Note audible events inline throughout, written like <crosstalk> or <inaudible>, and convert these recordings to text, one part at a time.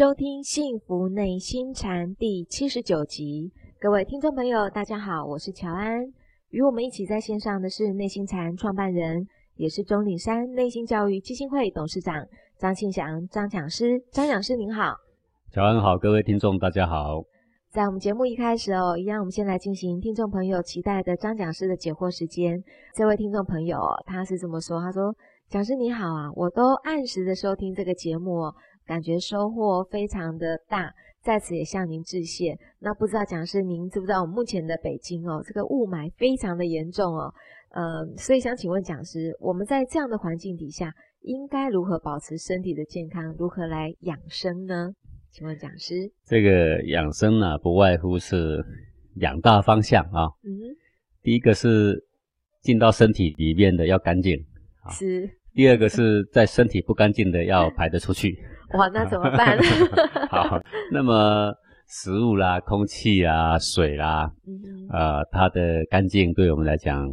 收听《幸福内心禅》第七十九集。各位听众朋友，大家好，我是乔安。与我们一起在线上的是内心禅创办人，也是钟岭山内心教育基金会董事长张庆祥张讲师。张讲师您好，乔安好，各位听众大家好。在我们节目一开始哦，一样我们先来进行听众朋友期待的张讲师的解惑时间。这位听众朋友他是这么说，他说：“讲师你好啊，我都按时的收听这个节目哦。”感觉收获非常的大，在此也向您致谢。那不知道讲师您知不知道，我们目前的北京哦，这个雾霾非常的严重哦，呃，所以想请问讲师，我们在这样的环境底下，应该如何保持身体的健康，如何来养生呢？请问讲师，这个养生呢，不外乎是两大方向啊。嗯，第一个是进到身体里面的要干净，是。第二个是在身体不干净的要排得出去。哇，那怎么办？<laughs> 好，那么食物啦、空气啊、水啦，呃，它的干净对我们来讲，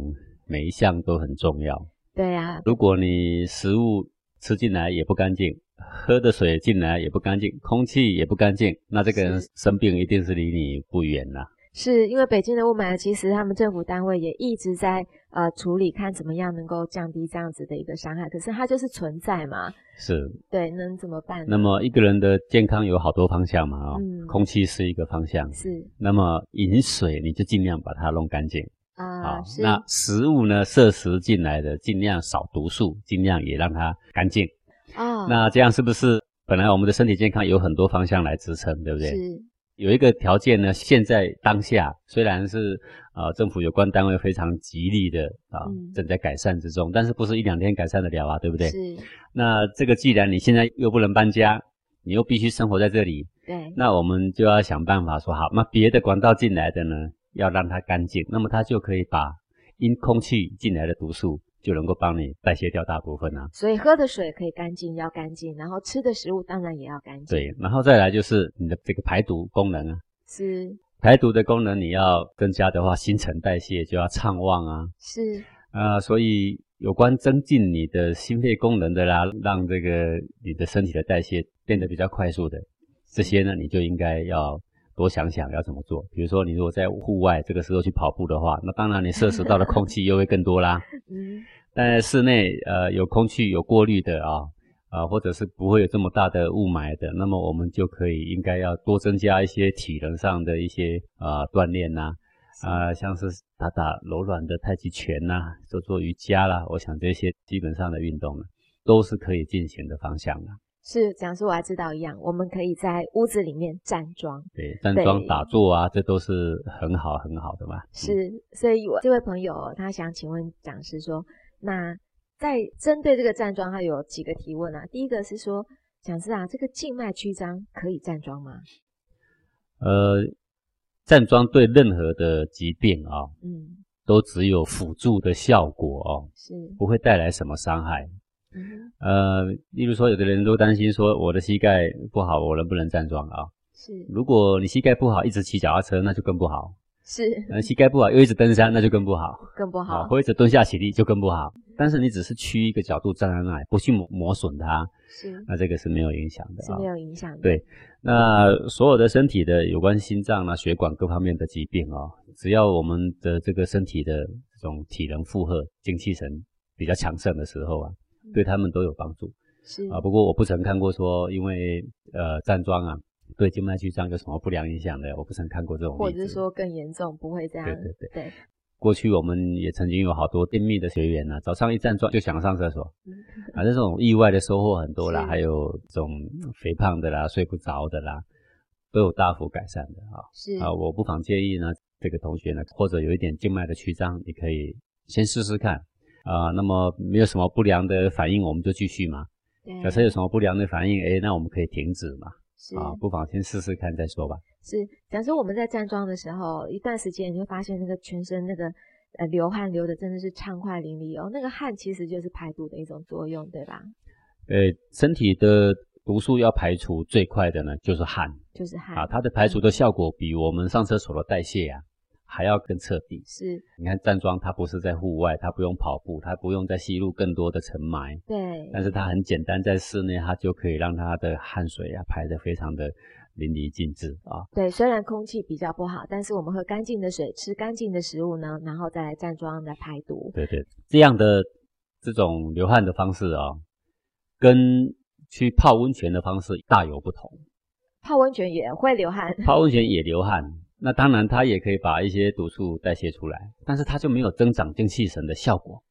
每一项都很重要。对呀，如果你食物吃进来也不干净，喝的水进来也不干净，空气也不干净，那这个人生病一定是离你不远了。是因为北京的雾霾，其实他们政府单位也一直在呃处理，看怎么样能够降低这样子的一个伤害。可是它就是存在嘛，是，对，能怎么办？那么一个人的健康有好多方向嘛，哦，空气是一个方向，是。那么饮水你就尽量把它弄干净啊。好，那食物呢，摄食进来的尽量少毒素，尽量也让它干净啊。那这样是不是本来我们的身体健康有很多方向来支撑，对不对？是。有一个条件呢，现在当下虽然是啊政府有关单位非常极力的啊正在改善之中，但是不是一两天改善得了啊，对不对？是。那这个既然你现在又不能搬家，你又必须生活在这里，对。那我们就要想办法说好，那别的管道进来的呢，要让它干净，那么它就可以把因空气进来的毒素。就能够帮你代谢掉大部分啊，所以喝的水可以干净，要干净，然后吃的食物当然也要干净。对，然后再来就是你的这个排毒功能啊，是排毒的功能你要增加的话，新陈代谢就要畅旺啊。是啊，所以有关增进你的心肺功能的啦，让这个你的身体的代谢变得比较快速的这些呢，你就应该要。多想想要怎么做，比如说你如果在户外这个时候去跑步的话，那当然你摄食到的空气又会更多啦。<laughs> 嗯，但室内呃有空气有过滤的啊啊，或者是不会有这么大的雾霾的，那么我们就可以应该要多增加一些体能上的一些啊锻炼呐啊，像是打打柔软的太极拳呐，做做瑜伽啦，我想这些基本上的运动呢都是可以进行的方向的。是讲师，我还知道一样，我们可以在屋子里面站桩，对，站桩打坐啊，这都是很好很好的嘛。是，所以我这位朋友他想请问讲师说，那在针对这个站桩，它有几个提问啊？第一个是说，讲师啊，这个静脉曲张可以站桩吗？呃，站桩对任何的疾病啊，嗯，都只有辅助的效果哦，是，不会带来什么伤害。呃，例如说，有的人都担心说，我的膝盖不好，我能不能站桩啊？是，如果你膝盖不好，一直骑脚踏车，那就更不好。是，呃，膝盖不好又一直登山，那就更不好。更不好。或者蹲下起立就更不好。但是你只是屈一个角度站在那里，不去磨磨损它，是，那这个是没有影响的。是没有影响的。对，那所有的身体的有关心脏啊、血管各方面的疾病哦，只要我们的这个身体的这种体能负荷、精气神比较强盛的时候啊。对他们都有帮助，是啊。不过我不曾看过说，因为呃站桩啊，对静脉曲张有什么不良影响的，我不曾看过这种或者是说更严重，不会这样。对对对对。过去我们也曾经有好多便秘的学员呢，早上一站桩就想上厕所，啊，这种意外的收获很多啦，还有这种肥胖的啦、睡不着的啦，都有大幅改善的啊。是啊，我不妨建议呢，这个同学呢，或者有一点静脉的曲张，你可以先试试看。啊，那么没有什么不良的反应，我们就继续嘛。假设有什么不良的反应，哎，那我们可以停止嘛。啊，不妨先试试看再说吧。是，假设我们在站桩的时候，一段时间你会发现那个全身那个呃流汗流的真的是畅快淋漓哦。那个汗其实就是排毒的一种作用，对吧？呃，身体的毒素要排除最快的呢，就是汗。就是汗啊，它的排除的效果比我们上厕所的代谢啊还要更彻底。是，你看站桩，它不是在户外，它不用跑步，它不用再吸入更多的尘霾，对，但是它很简单，在室内它就可以让它的汗水啊排得非常的淋漓尽致啊。对，虽然空气比较不好，但是我们喝干净的水，吃干净的食物呢，然后再来站桩来排毒。对对，这样的这种流汗的方式啊，跟去泡温泉的方式大有不同。泡温泉也会流汗，泡温泉也流汗，那当然它也可以把一些毒素代谢出来，但是它就没有增长精气神的效果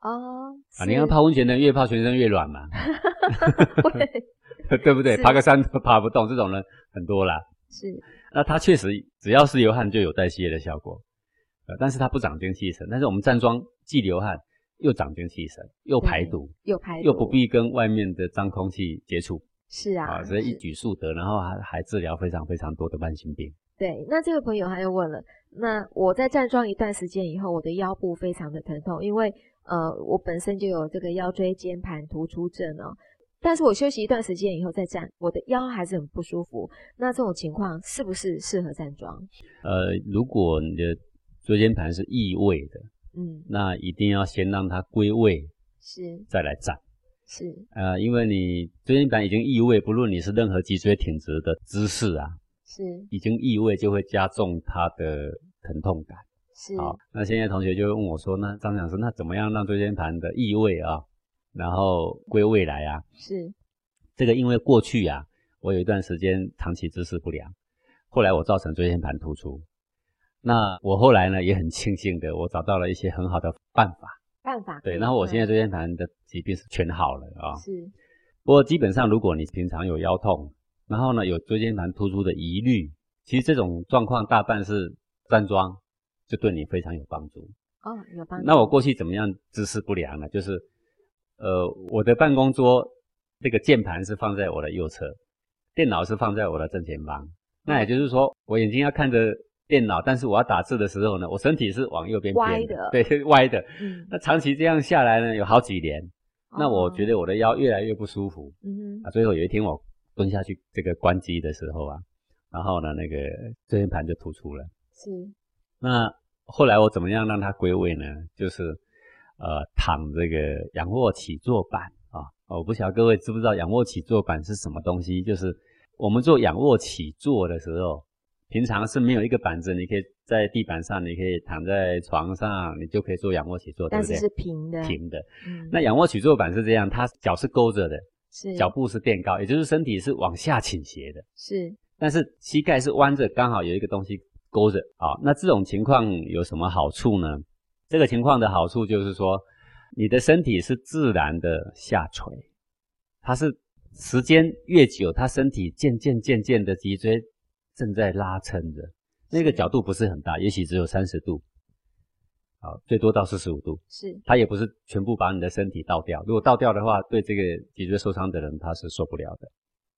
哦。啊，你看泡温泉的越泡全身越软嘛，<laughs> <laughs> 对不对？爬个山都爬不动，这种人很多啦。是，那它确实只要是流汗就有代谢的效果，呃，但是它不长精气神。但是我们站桩既流汗又长精气神，又排毒，又排又不必跟外面的脏空气接触。是啊，啊，所以一举数得，然后还还治疗非常非常多的慢性病。对，那这位朋友他又问了，那我在站桩一段时间以后，我的腰部非常的疼痛，因为呃我本身就有这个腰椎间盘突出症哦，但是我休息一段时间以后再站，我的腰还是很不舒服。那这种情况是不是适合站桩？呃，如果你的椎间盘是异位的，嗯，那一定要先让它归位，是再来站。是，呃，因为你椎间盘已经异位，不论你是任何脊椎挺直的姿势啊，是已经异位就会加重它的疼痛感。是，好，那现在同学就会问我说，那张讲师，那怎么样让椎间盘的异位啊，然后归位来啊？是，这个因为过去啊，我有一段时间长期姿势不良，后来我造成椎间盘突出，那我后来呢也很庆幸的，我找到了一些很好的办法。办法对，然后我现在椎间盘的疾病是全好了啊。是，不过基本上如果你平常有腰痛，然后呢有椎间盘突出的疑虑，其实这种状况大半是站桩就对你非常有帮助。哦，有帮助。那我过去怎么样姿势不良呢？就是呃我的办公桌这个键盘是放在我的右侧，电脑是放在我的正前方。那也就是说我眼睛要看着。电脑，但是我要打字的时候呢，我身体是往右边偏的，对，<laughs> 歪的。嗯，那长期这样下来呢，有好几年，那我觉得我的腰越来越不舒服。嗯哼，啊，最后有一天我蹲下去这个关机的时候啊，然后呢，那个椎间盘就突出了。是。那后来我怎么样让它归位呢？就是呃，躺这个仰卧起坐板啊。我不晓得各位知不知道仰卧起坐板是什么东西？就是我们做仰卧起坐的时候。平常是没有一个板子，你可以在地板上，你可以躺在床上，你就可以做仰卧起坐，对不对？但是是平的。平的。嗯。那仰卧起坐板是这样，它脚是勾着的，是。脚步是垫高，也就是身体是往下倾斜的。是。但是膝盖是弯着，刚好有一个东西勾着。好，那这种情况有什么好处呢？这个情况的好处就是说，你的身体是自然的下垂，它是时间越久，它身体渐渐渐渐的脊椎。正在拉撑着，那个角度不是很大，也许只有三十度，好，最多到四十五度。是，它也不是全部把你的身体倒掉。如果倒掉的话，对这个脊椎受伤的人他是受不了的。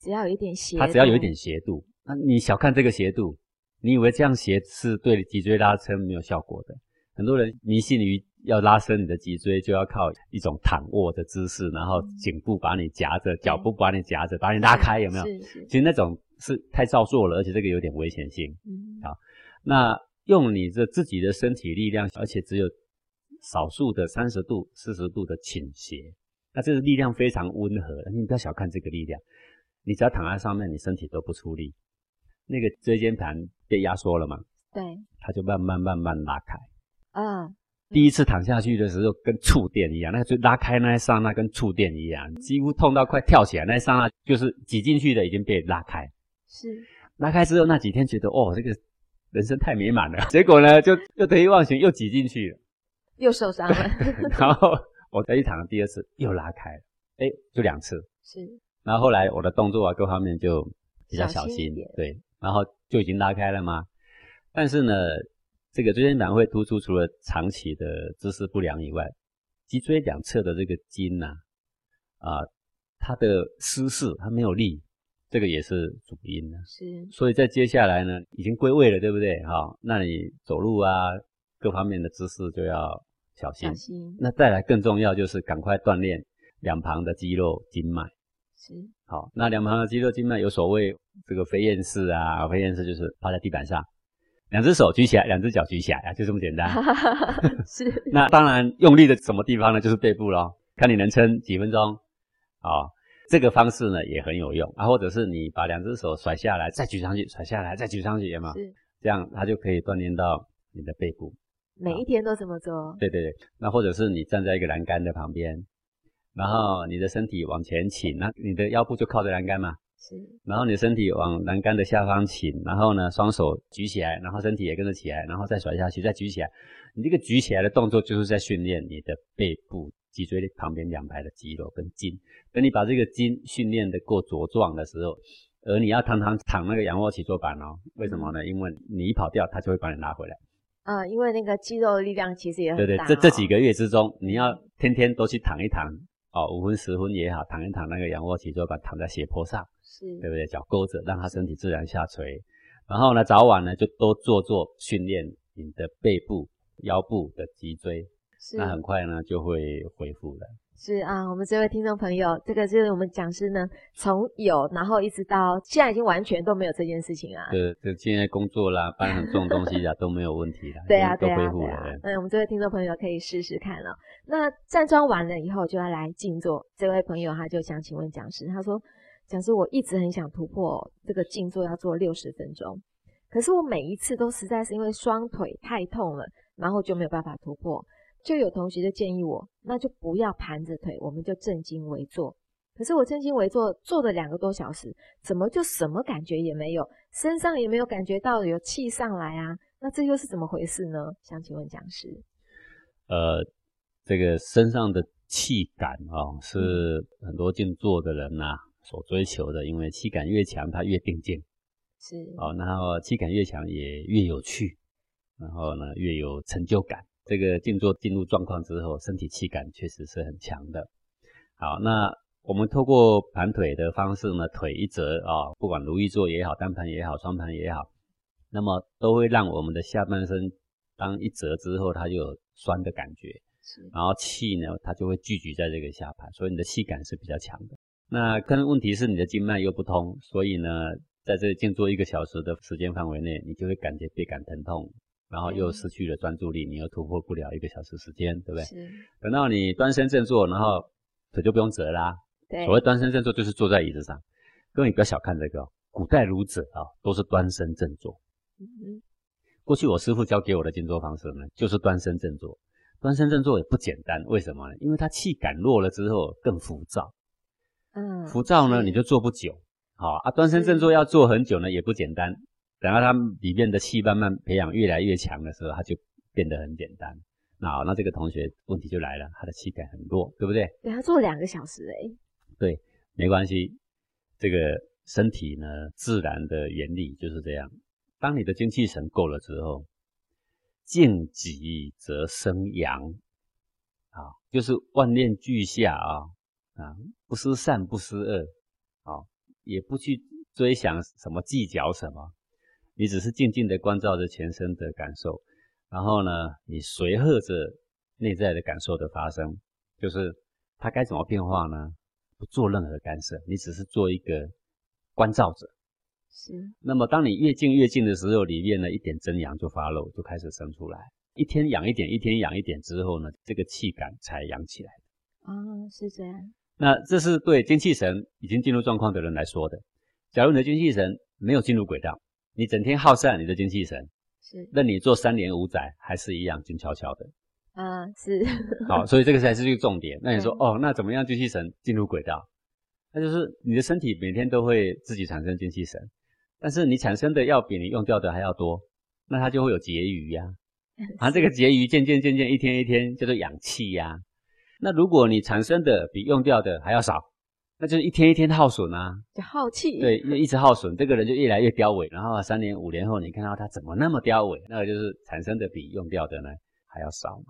只要有一点斜，它只要有一点斜度，那你小看这个斜度，你以为这样斜是对脊椎拉伸没有效果的。很多人迷信于要拉伸你的脊椎，就要靠一种躺卧的姿势，然后颈部把你夹着，脚部把你夹着，把你拉开，有没有？其实那种。是太造作了，而且这个有点危险性。嗯，好，那用你的自己的身体力量，而且只有少数的三十度、四十度的倾斜，那这个力量非常温和。你不要小看这个力量，你只要躺在上面，你身体都不出力，那个椎间盘被压缩了嘛？对，它就慢慢慢慢拉开。啊，第一次躺下去的时候跟触电一样，那个就拉开那一刹那跟触电一样，几乎痛到快跳起来那一刹那，就是挤进去的已经被拉开。是拉开之后那几天觉得哦，这个人生太美满了。<laughs> 结果呢，就又得意忘形，又挤进去了，又受伤了。<laughs> 然后我在一躺，第二次又拉开了，哎，就两次。是。然后后来我的动作啊，各方面就比较小心，对。然后就已经拉开了嘛？但是呢，这个椎间盘会突出，除了长期的姿势不良以外，脊椎两侧的这个筋呐，啊，它的失势，它没有力。这个也是主因呢，是，所以在接下来呢，已经归位了，对不对？好，那你走路啊，各方面的姿势就要小心。小心。那再来更重要就是赶快锻炼两旁的肌肉筋脉。是。好，那两旁的肌肉筋脉有所谓这个飞燕式啊，飞燕式就是趴在地板上，两只手举起来，两只脚举起来啊，就这么简单。<laughs> 是。<laughs> 那当然用力的什么地方呢？就是背部咯，看你能撑几分钟。啊，这个方式呢也很有用啊，或者是你把两只手甩下来，再举上去，甩下来，再举上去，有吗？是。这样它就可以锻炼到你的背部。每一天都这么做。对对对。那或者是你站在一个栏杆的旁边，然后你的身体往前倾，那你的腰部就靠着栏杆嘛。是。然后你身体往栏杆的下方倾，然后呢，双手举起来，然后身体也跟着起来，然后再甩下去，再举起来。你这个举起来的动作就是在训练你的背部。脊椎旁边两排的肌肉跟筋，等你把这个筋训练的够茁壮的时候，而你要常常躺那个仰卧起坐板哦，为什么呢？因为你一跑掉，它就会把你拉回来。啊，因为那个肌肉的力量其实也很大。对对，这这几个月之中，你要天天都去躺一躺哦，五分十分也好，躺一躺那个仰卧起坐板，躺在斜坡上，是，对不对？脚勾着，让他身体自然下垂。然后呢，早晚呢就多做做训练你的背部、腰部的脊椎。那很快呢就会恢复了。是啊，我们这位听众朋友，这个是我们讲师呢，从有然后一直到现在已经完全都没有这件事情啊。对，这现在工作啦，搬很重东西啊都没有问题 <laughs> 了。对啊，都恢复了。嗯，我们这位听众朋友可以试试看了。那站桩完了以后就要来静坐。这位朋友他就想请问讲师，他说：“讲师，我一直很想突破这个静坐要做六十分钟，可是我每一次都实在是因为双腿太痛了，然后就没有办法突破。”就有同学就建议我，那就不要盘着腿，我们就正襟危坐。可是我正襟危坐坐了两个多小时，怎么就什么感觉也没有，身上也没有感觉到有气上来啊？那这又是怎么回事呢？想请问讲师。呃，这个身上的气感啊，是很多静坐的人呐所追求的，因为气感越强，他越定静。是。哦，然后气感越强也越有趣，然后呢越有成就感。这个静坐进入状况之后，身体气感确实是很强的。好，那我们透过盘腿的方式呢，腿一折啊，不管如意坐也好，单盘也好，双盘也好，那么都会让我们的下半身当一折之后，它就有酸的感觉，然后气呢，它就会聚集在这个下盘，所以你的气感是比较强的。那跟问题是你的经脉又不通，所以呢，在这静坐一个小时的时间范围内，你就会感觉背感疼痛。然后又失去了专注力，你又突破不了一个小时时间，对不对？是。等到你端身正坐，然后腿就不用折啦。对。所谓端身正坐，就是坐在椅子上。各位不要小看这个，古代儒者啊，都是端身正坐。嗯嗯。过去我师傅教给我的静坐方式呢，就是端身正坐。端身正坐也不简单，为什么呢？因为他气感弱了之后更浮躁。嗯。浮躁呢，你就坐不久。好啊，端身正坐要坐很久呢，也不简单。等到它里面的气慢慢培养越来越强的时候，它就变得很简单。那好，那这个同学问题就来了，他的气感很弱，对不对？对他做两个小时哎。对，没关系。这个身体呢，自然的原理就是这样。当你的精气神够了之后，静极则生阳啊，就是万念俱下啊啊，不思善，不思恶啊，也不去追想什么计较什么。你只是静静的关照着全身的感受，然后呢，你随和着内在的感受的发生，就是它该怎么变化呢？不做任何干涉，你只是做一个关照者。是。那么当你越静越静的时候，里面呢一点真阳就发露，就开始生出来。一天养一点，一天养一点之后呢，这个气感才养起来。啊，是这样。那这是对精气神已经进入状况的人来说的。假如你的精气神没有进入轨道，你整天耗散你的精气神，是，任你做三年五载，还是一样静悄悄的。啊，是。好，所以这个才是一个重点。那你说，哦，那怎么样精气神进入轨道？那就是你的身体每天都会自己产生精气神，但是你产生的要比你用掉的还要多，那它就会有结余呀。<laughs> 啊，这个结余渐渐渐渐一天一天叫做氧气呀。那如果你产生的比用掉的还要少。那就是一天一天耗损啊，就耗气。对，因为一直耗损，这个人就越来越凋萎。然后三年五年后，你看到他怎么那么凋萎？那个就是产生的比用掉的呢还要少嘛，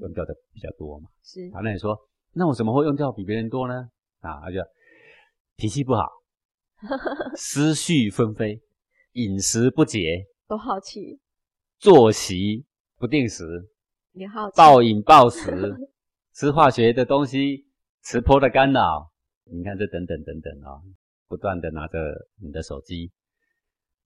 用掉的比较多嘛。是。好，那你说，那我怎么会用掉比别人多呢？啊，他就脾气不好，<laughs> 思绪纷飞，饮食不节，都耗气，作息不定时，你耗暴饮暴食，<laughs> 吃化学的东西，吃波的干扰。你看这等等等等啊，不断的拿着你的手机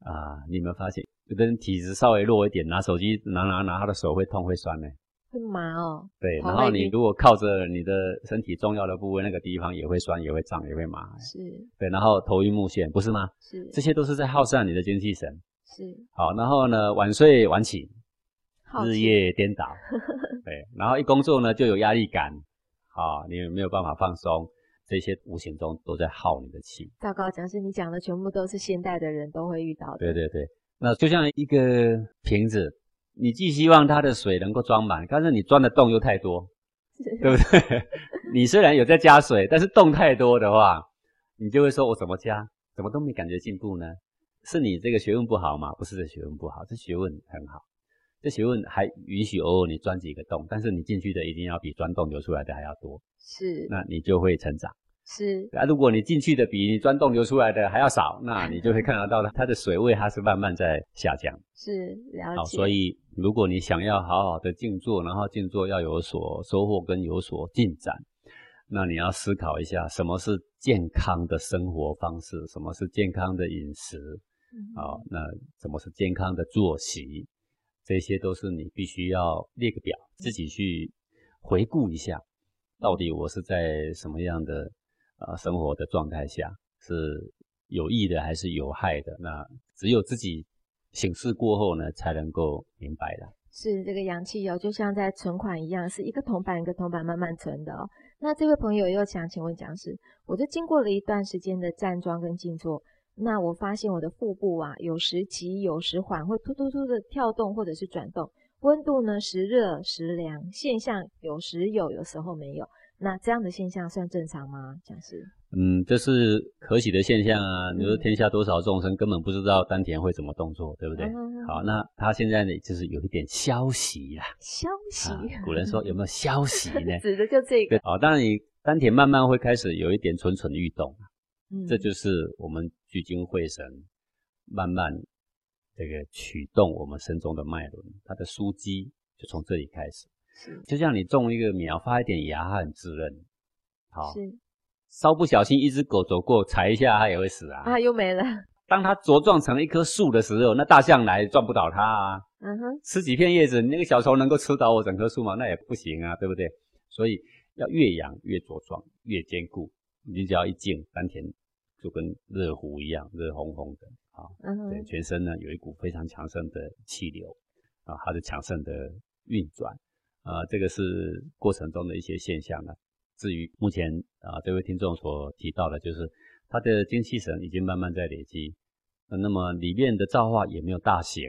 啊，你有没有发现有的人体质稍微弱一点，拿手机拿拿拿，他的手会痛会酸呢。会麻哦。对，然后你如果靠着你的身体重要的部位，那个地方也会酸，也会胀，也会麻。是对，然后头晕目眩，不是吗？是这些都是在耗散你的精气神。是，好，然后呢，晚睡晚起，日夜颠倒。<laughs> 对，然后一工作呢就有压力感，好，你没有办法放松，这些无形中都在耗你的气。糟糕，讲师你讲的全部都是现代的人都会遇到的。对对对，那就像一个瓶子，你既希望它的水能够装满，但是你装的洞又太多，对不对？<laughs> 你虽然有在加水，但是洞太多的话，你就会说我怎么加，怎么都没感觉进步呢？是你这个学问不好吗？不是这学问不好，这学问很好，这学问还允许偶尔你钻几个洞，但是你进去的一定要比钻洞流出来的还要多，是那你就会成长。是啊，如果你进去的比你钻洞流出来的还要少，那你就会 <laughs> 看得到它的水位它是慢慢在下降。是了好，解。所以如果你想要好好的静坐，然后静坐要有所收获跟有所进展，那你要思考一下，什么是健康的生活方式，什么是健康的饮食，嗯啊、那什么是健康的作息，这些都是你必须要列个表，自己去回顾一下，到底我是在什么样的呃生活的状态下是有益的还是有害的？那只有自己醒视过后呢，才能够明白的。是这个氧气哦，就像在存款一样，是一个铜板一个铜板慢慢存的哦。那这位朋友又想请问讲师，我就经过了一段时间的站桩跟静坐，那我发现我的腹部啊，有时急有时缓，会突突突的跳动或者是转动，温度呢时热时凉，现象有时有，有时候没有。那这样的现象算正常吗？讲师？嗯，这是可喜的现象啊！你说嗯天下多少众生根本不知道丹田会怎么动作，对不对？嗯好，那他现在呢，就是有一点消息啦。消息，啊，古人说有没有消息呢？<laughs> 指的就这对个，，好，当然你丹田慢慢会开始有一点蠢蠢欲动，嗯这就是我们聚精会神，慢慢这个驱动我们身中的脉轮，它的枢机就从这里开始。是就像你种一个苗，发一点芽，它很滋润。好，是稍不小心一只狗走过，踩一下它也会死啊。啊，又没了，<laughs> 当它茁壮成一棵树的时候，那大象来撞不倒它啊。嗯哼，吃几片叶子，你那个小虫能够吃倒我整棵树吗？那也不行啊，对不对？所以要越养越茁壮，越坚固。你只要一静，丹田就跟热壶一样，热烘烘的啊。对，全身呢有一股非常强盛的气流啊，它的强盛的运转啊，这个是过程中的一些现象呢。至于目前啊，这位听众所提到的，就是他的精气神已经慢慢在累积，呃那么里面的造化也没有大型，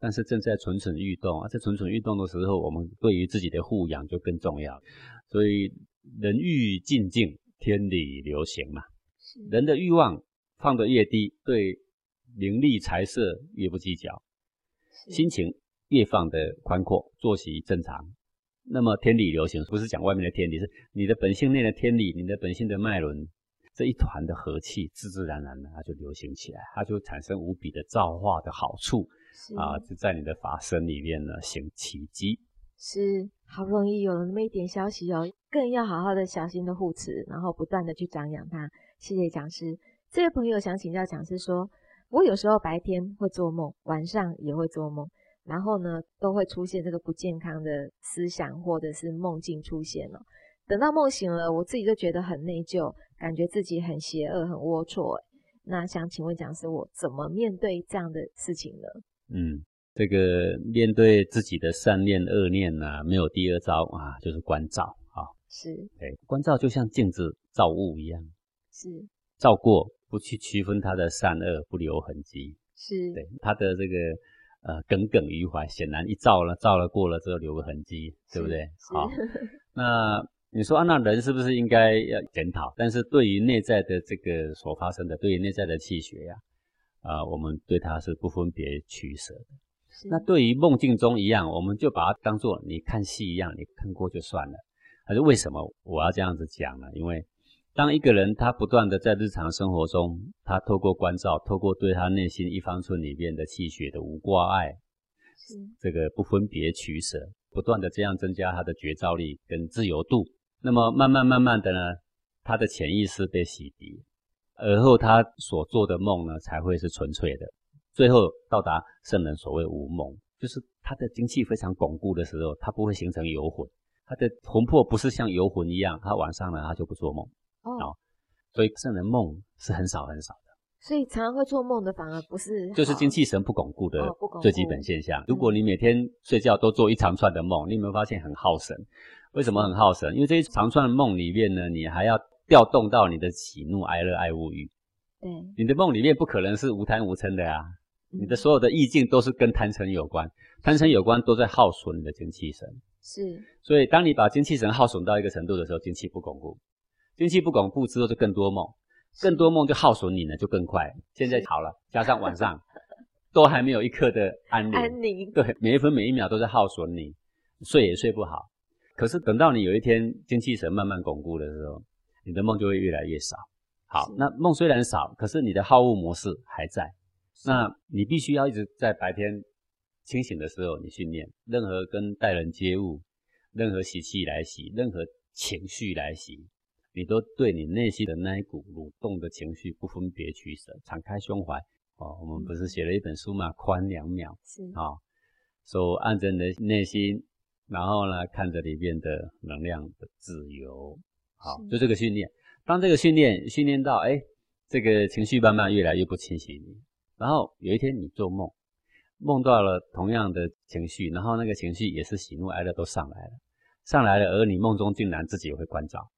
但是正在蠢蠢欲动啊。在蠢蠢欲动的时候，我们对于自己的护养就更重要。所以人欲静静，天理流行嘛。是人的欲望放得越低，对名利财色越不计较，心情越放得宽阔，作息正常。那么天理流行不是讲外面的天理，是你的本性内的天理，你的本性的脉轮这一团的和气，自自然然的它就流行起来，它就产生无比的造化的好处啊，就在你的法身里面呢行奇迹。是好不容易有了那么一点消息哦，更要好好的小心的护持，然后不断的去张扬它。谢谢讲师。这位朋友想请教讲师说，我有时候白天会做梦，晚上也会做梦，然后呢都会出现这个不健康的思想或者是梦境出现了。等到梦醒了，我自己就觉得很内疚，感觉自己很邪恶、很龌龊。那想请问讲师，我怎么面对这样的事情呢？嗯，这个面对自己的善念恶念呢、没有第二招啊，就是关照啊。是对，关照就像镜子照物一样，是照过不去区分它的善恶，不留痕迹。是，对，它的这个呃耿耿于怀，显然一照了，照了过了之后留个痕迹，对不对？好，那你说啊，那人是不是应该要检讨？但是对于内在的这个所发生的，对于内在的气血呀、啊，我们对它是不分别取舍的。那对于梦境中一样，我们就把它当做你看戏一样，你看过就算了。可是为什么我要这样子讲呢？因为当一个人他不断的在日常生活中，他透过关照，透过对他内心一方寸里面的气血的无挂碍，是这个不分别取舍，不断的这样增加他的觉照力跟自由度，那么慢慢慢慢的呢，他的潜意识被洗涤，而后他所做的梦呢才会是纯粹的，最后到达圣人所谓无梦，就是他的精气非常巩固的时候，他不会形成游魂，他的魂魄不是像游魂一样，他晚上呢他就不做梦哦，所以圣人梦是很少很少的。所以常常会做梦的反而不是，就是精气神不巩固的最基本现象。如果你每天睡觉都做一长串的梦，你有没有发现很耗神？为什么很耗神？因为这一长串的梦里面呢，你还要调动到你的喜怒哀乐爱物欲。对，你的梦里面不可能是无贪无嗔的啊，嗯你的所有的意境都是跟贪嗔有关，贪嗔有关都在耗损你的精气神。是所以当你把精气神耗损到一个程度的时候，精气不巩固，精气不巩固之后就更多梦，更多梦就耗损你呢就更快。现在好了，加上晚上 <laughs> 都还没有一刻的安宁，安宁，对，每一分每一秒都在耗损你，睡也睡不好。可是等到你有一天精气神慢慢巩固的时候，你的梦就会越来越少。好，那梦虽然少，可是你的好恶模式还在。那你必须要一直在白天清醒的时候，你训练任何跟待人接物、任何习气来袭、任何情绪来袭，你都对你内心的那一股蠕动的情绪不分别取舍，敞开胸怀。哦，我们不是写了一本书嘛，宽两秒是啊，手按着你的内心，然后呢，看着里面的能量的自由。好，就这个训练。当这个训练训练到，哎，这个情绪慢慢越来越不清晰你，然后有一天你做梦，梦到了同样的情绪，然后那个情绪也是喜怒哀乐都上来了，上来了，而你梦中竟然自己也会关照，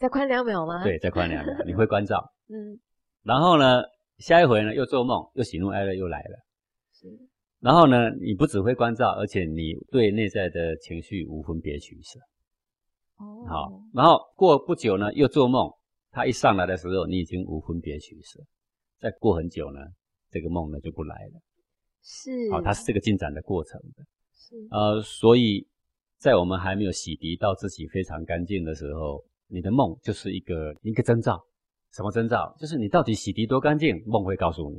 再宽两秒吗？，对，再宽两秒，你会关照，<laughs> 嗯，然后呢，下一回呢又做梦，又喜怒哀乐又来了。是然后呢，你不只会关照，而且你对内在的情绪无分别取舍。哦，好，然后过不久呢，又做梦，他一上来的时候，你已经无分别取舍。再过很久呢，这个梦呢就不来了。是，好，它是这个进展的过程的。是呃，所以在我们还没有洗涤到自己非常干净的时候，你的梦就是一个一个征兆。什么征兆？就是你到底洗涤多干净，梦会告诉你。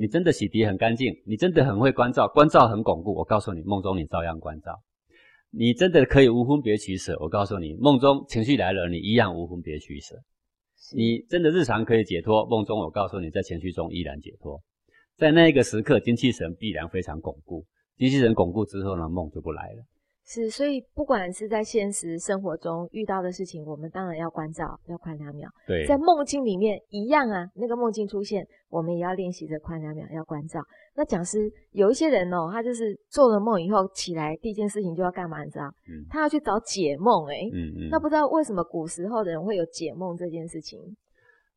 你真的洗涤很干净，你真的很会关照，关照很巩固。我告诉你，梦中你照样关照。你真的可以无分别取舍。我告诉你，梦中情绪来了，你一样无分别取舍。你真的日常可以解脱，梦中我告诉你，在情绪中依然解脱。在那个时刻，精气神必然非常巩固。精气神巩固之后呢，梦就不来了。是，所以不管是在现实生活中遇到的事情，我们当然要关照，要宽两秒。对，在梦境里面一样啊，那个梦境出现，我们也要练习着宽两秒，要关照。那讲师有一些人哦，他就是做了梦以后起来，第一件事情就要干嘛？你知道？嗯他要去找解梦、欸。嗯嗯。那不知道为什么古时候的人会有解梦这件事情？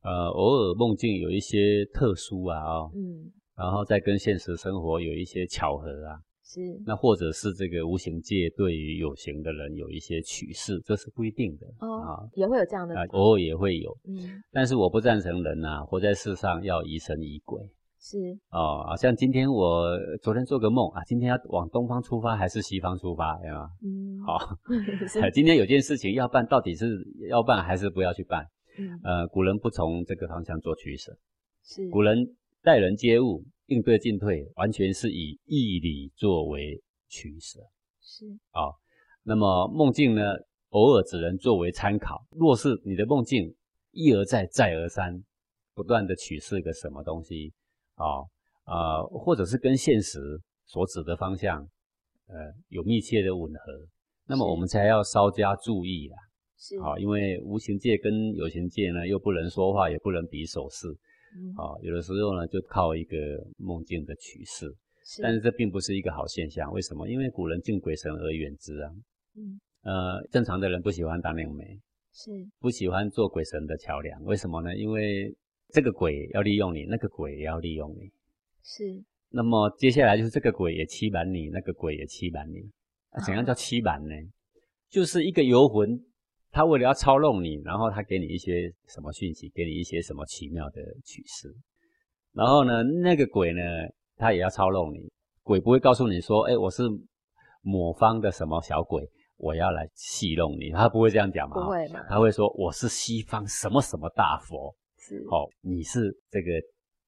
呃，偶尔梦境有一些特殊啊，哦，嗯，然后再跟现实生活有一些巧合啊，是那或者是这个无形界对于有形的人有一些启示，这是不一定的哦啊，也会有这样的啊，偶尔也会有。嗯，但是我不赞成人呐、活在世上要疑神疑鬼是哦。好像今天我昨天做个梦啊，今天要往东方出发还是西方出发，对吗？嗯，好，<laughs> 是 <laughs> 今天有件事情要办，到底是要办还是不要去办？嗯呃，古人不从这个方向做取舍，是古人待人接物、应对进退，完全是以义理作为取舍。是啊、那么梦境呢，偶尔只能作为参考。若是你的梦境一而再、再而三，不断的取示个什么东西啊啊、呃或者是跟现实所指的方向，呃，有密切的吻合，那么我们才要稍加注意啦。是啊、因为无形界跟有形界呢，又不能说话，也不能比手势嗯啊、有的时候呢，就靠一个梦境的取示。是但是这并不是一个好现象，为什么？因为古人敬鬼神而远之啊。嗯呃，正常的人不喜欢当灵媒，是不喜欢做鬼神的桥梁，为什么呢？因为这个鬼要利用你，那个鬼也要利用你。是那么接下来就是这个鬼也欺瞒你，那个鬼也欺瞒你。啊、怎样叫欺瞒呢？就是一个游魂，他为了要操弄你，然后他给你一些什么讯息，给你一些什么奇妙的启示。然后呢，那个鬼呢，他也要操弄你。鬼不会告诉你说，哎，我是某方的什么小鬼，我要来戏弄你，他不会这样讲嘛？不会嘛？他会说我是西方什么什么大佛，是哦，你是这个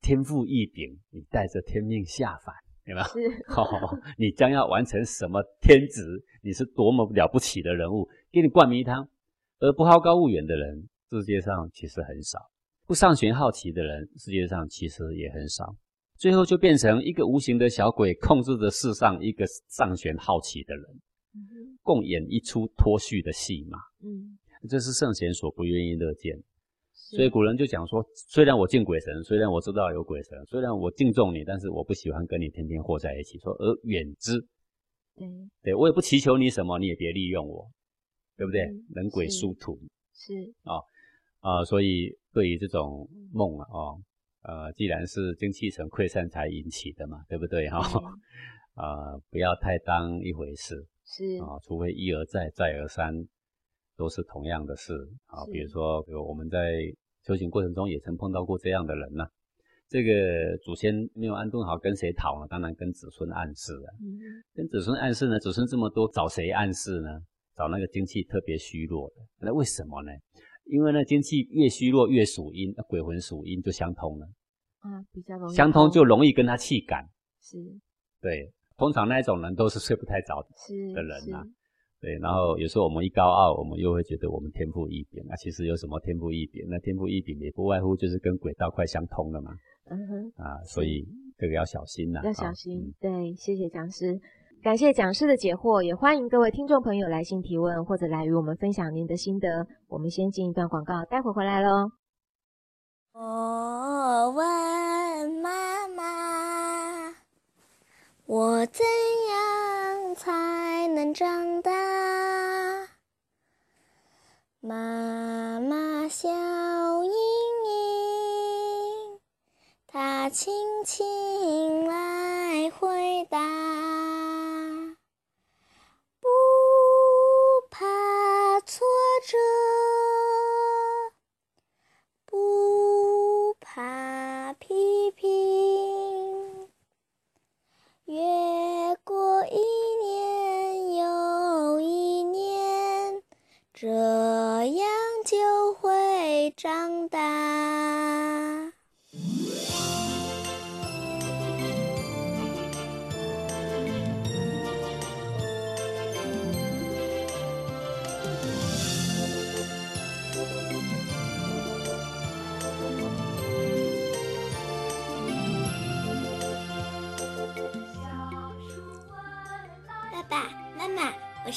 天赋异禀，你带着天命下凡，有没有？是 <laughs> 哦，你将要完成什么天职？你是多么了不起的人物，给你灌迷汤。而不好高骛远的人，世界上其实很少；不上学好奇的人，世界上其实也很少。最后就变成一个无形的小鬼控制着世上一个上弦好奇的人，共演一出脱序的戏码。嗯，这是圣贤所不愿意乐见。所以古人就讲说，虽然我敬鬼神，虽然我知道有鬼神，虽然我敬重你，但是我不喜欢跟你天天和在一起。说而远之，对，对我也不祈求你什么，你也别利用我，对不对？人鬼殊途，是啊啊，所以对于这种梦啊，哦，呃，既然是精气神溃散才引起的嘛，对不对？哈，<laughs> 啊，不要太当一回事，是啊，除非一而再，再而三，都是同样的事啊。比如说，比如我们在修行过程中也曾碰到过这样的人呢。这个祖先没有安顿好，跟谁讨呢？当然跟子孙暗示了。嗯，跟子孙暗示呢？子孙这么多，找谁暗示呢？找那个精气特别虚弱的。那为什么呢？因为呢精气越虚弱越属阴，那鬼魂属阴就相通了。啊，比较容易相通就容易跟他气感。是，对，通常那一种人都是睡不太着的人呐。对，然后有时候我们一高傲，我们又会觉得我们天赋异禀。那其实有什么天赋异禀？那天赋异禀也不外乎就是跟鬼道快相通了嘛。嗯哼。啊，所以这个要小心呐。要小心。对，谢谢讲师，感谢讲师的解惑，也欢迎各位听众朋友来信提问或者来与我们分享您的心得。我们先进一段广告，待会回来喽。我问妈妈，我怎样才能长大？妈妈笑盈盈，她轻轻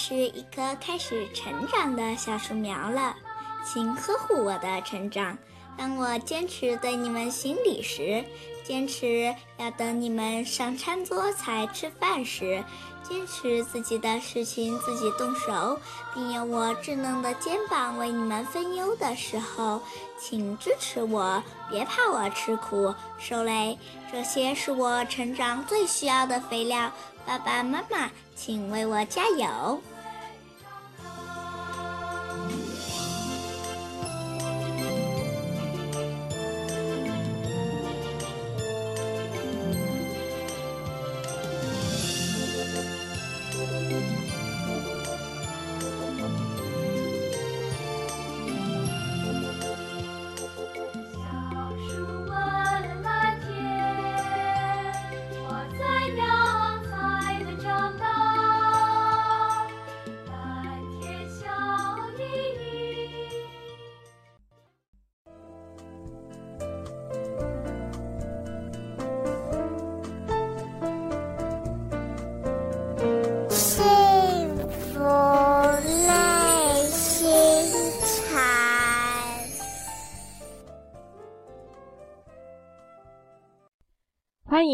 是一棵开始成长的小树苗了。请呵护我的成长。当我坚持对你们行礼时，坚持要等你们上餐桌才吃饭时，坚持自己的事情自己动手，并用我稚嫩的肩膀为你们分忧的时候，请支持我，别怕我吃苦受累。这些是我成长最需要的肥料。爸爸妈妈，请为我加油。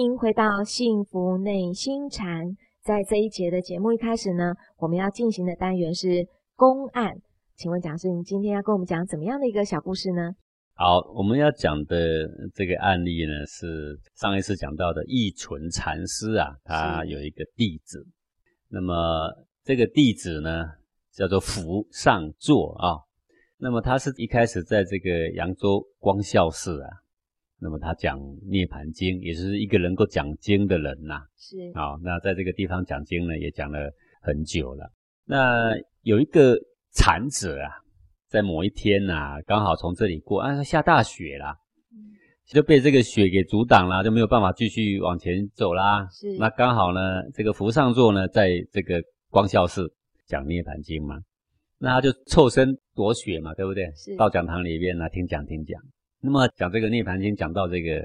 迎回到幸福内心禅。在这一节的节目一开始呢，我们要进行的单元是公案。请问讲师，你今天要跟我们讲怎么样的一个小故事呢？好，我们要讲的这个案例呢，是上一次讲到的义存禅师啊，他有一个弟子。那么这个弟子呢，叫做福上座啊。那么他是一开始在这个扬州光孝寺啊。那么他讲《涅盘经》，也是一个能够讲经的人呐。是。好，那在这个地方讲经呢，也讲了很久了。那有一个禅者啊，在某一天呐，刚好从这里过，啊，下大雪啦，就被这个雪给阻挡了，就没有办法继续往前走啦。是。那刚好呢，这个福上座呢，在这个光孝寺讲《涅盘经》嘛，那他就凑身躲雪嘛，对不对？是。到讲堂里边呢，听讲听讲。那么讲这个《涅盘经》，讲到这个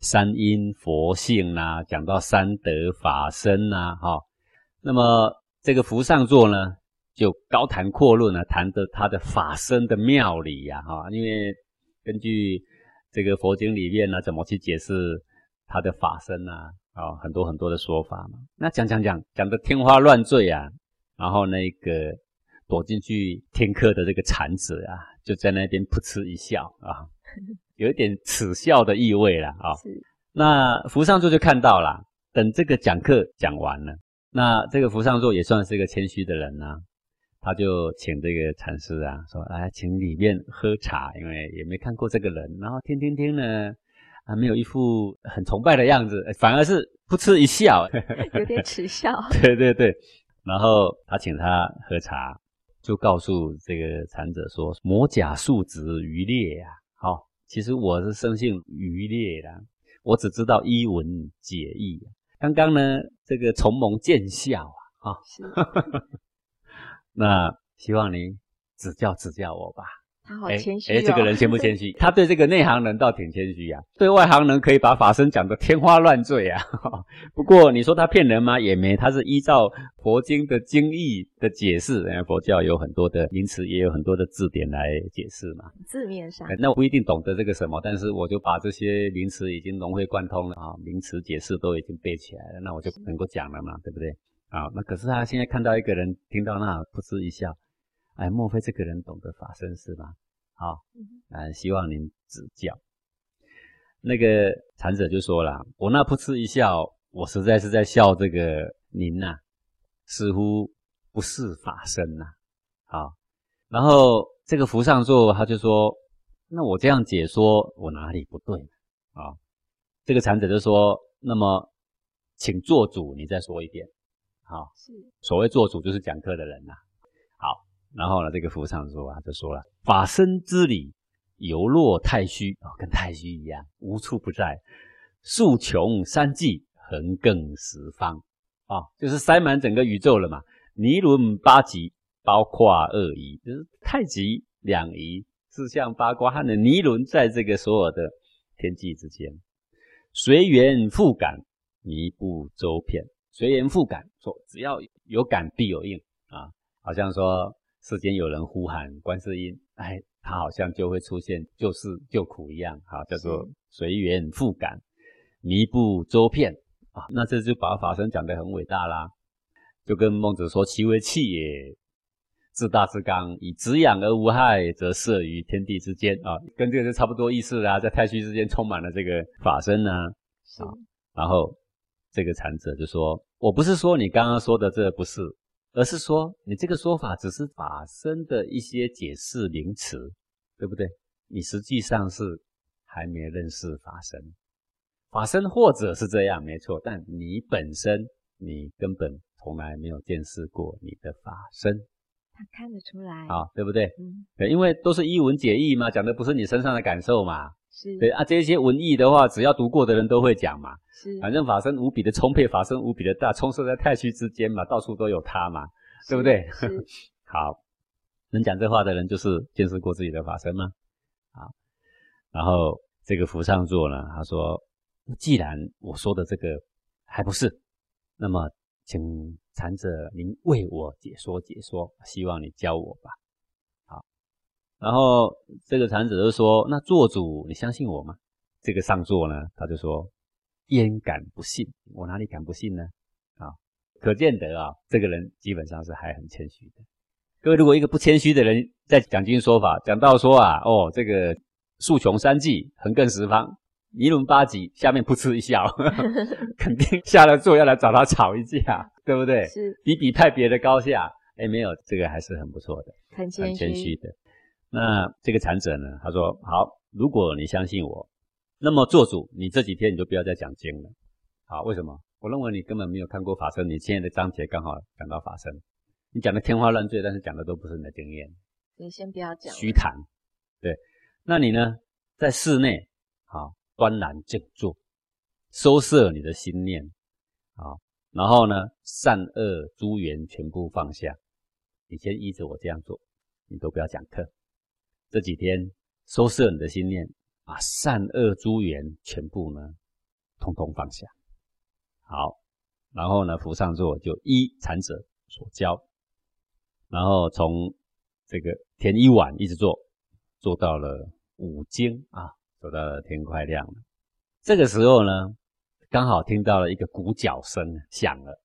三因佛性呐，讲到三德法身呐，哈。那么这个福上座呢，就高谈阔论呢，谈的他的法身的妙理呀，哈。因为根据这个佛经里面呢，怎么去解释他的法身呐？啊，很多很多的说法嘛。那讲讲讲讲的天花乱坠啊，然后那个躲进去听课的这个禅子啊，就在那边噗嗤一笑啊，<laughs> 有一点耻笑的意味了啊。那福上座就看到了，等这个讲课讲完了，那这个福上座也算是一个谦虚的人呐，他就请这个禅师啊说，来请里面喝茶，因为也没看过这个人，然后听听听呢。还没有一副很崇拜的样子，反而是噗嗤一笑，<laughs> <laughs> 有点耻笑。对对对，然后他请他喝茶，就告诉这个禅者说：“魔甲素质渔猎呀，好，其实我是生性愚劣的，我只知道一文解义。刚刚呢，这个从蒙见笑啊，啊，<laughs> 那希望您指教指教我吧。”他好谦虚哦！哎，这个人谦不谦虚？<laughs> 他对这个内行人倒挺谦虚呀，对外行人可以把法身讲得天花乱坠啊。<laughs> 不过你说他骗人吗？也没，他是依照佛经的经义的解释。佛教有很多的名词，也有很多的字典来解释嘛。字面上，那我不一定懂得这个什么，但是我就把这些名词已经融会贯通了啊，名词解释都已经背起来了，那我就能够讲了嘛，对不对？啊，那可是他现在看到一个人听到那，噗嗤一笑。哎，莫非这个人懂得法身是吗？好，啊，希望您指教。那个禅者就说了：“我那噗嗤一笑，我实在是在笑这个您呐，似乎不是法身呐。”好，然后这个福上座他就说：“那我这样解说，我哪里不对？”啊，这个禅者就说：“那么，请做主，你再说一遍。”好，是所谓做主，就是讲课的人呐。然后呢，这个福上说啊，就说了：“法身之理，犹若太虚啊，跟太虚一样，无处不在，数穷三际，横亘十方啊，就是塞满整个宇宙了嘛。尼伦八极，包括二仪，就是太极、两仪、四象、八卦，它的尼伦在这个所有的天际之间，随缘复感，弥不周遍。随缘复感，说只要有感必有应啊，好像说。”世间有人呼喊观世音，哎，他好像就会出现救世救苦一样，好叫做随缘复感，弥不周遍啊。那这就把法身讲得很伟大啦，就跟孟子说：“其为气也，自大自刚，以直养而无害，则摄于天地之间啊。”跟这个是差不多意思啦，在太虚之间充满了这个法身呢。啊，然后这个禅者就说：“我不是说你刚刚说的这不是。”而是说，你这个说法只是法身的一些解释名词，对不对？你实际上是还没认识法身，法身或者是这样，没错。但你本身，你根本从来没有见识过你的法身。他看得出来啊，对不对？嗯，对，因为都是一文解义嘛，讲的不是你身上的感受嘛。是，对啊，这些文艺的话，只要读过的人都会讲嘛。是，反正法身无比的充沛，法身无比的大，充斥在太虚之间嘛，到处都有它嘛，对不对？是。<laughs> 好，能讲这话的人就是见识过自己的法身吗？好，然后这个扶上座呢，他说，既然我说的这个还不是，那么请禅者您为我解说解说，希望你教我吧。好，然后这个禅者就说，那做主，你相信我吗？这个上座呢，他就说。焉敢不信？我哪里敢不信呢？啊，可见得啊，这个人基本上是还很谦虚的。各位，如果一个不谦虚的人在讲经说法，讲到说啊，哦，这个数穷三际，横亘十方，一轮八极，下面噗嗤一笑，<laughs> 肯定下了座要来找他吵一架，对不对？是比比派别的高下。哎，没有，这个还是很不错的，很谦虚的。那这个禅者呢，他说：好，如果你相信我。那么做主，你这几天你就不要再讲经了，好？为什么？我认为你根本没有看过法身，你现在的章节刚好讲到法身，你讲的天花乱坠，但是讲的都不是你的经验，你先不要讲，虚谈。对，那你呢，在室内，好，端然静坐，收摄你的心念，好，然后呢，善恶诸缘全部放下，你先依着我这样做，你都不要讲课，这几天收摄你的心念。把善恶诸缘全部呢，通通放下。好，然后呢，扶上座就依禅者所教，然后从这个天一晚一直做，做到了五更啊，做到了天快亮了。这个时候呢，刚好听到了一个鼓角声响了。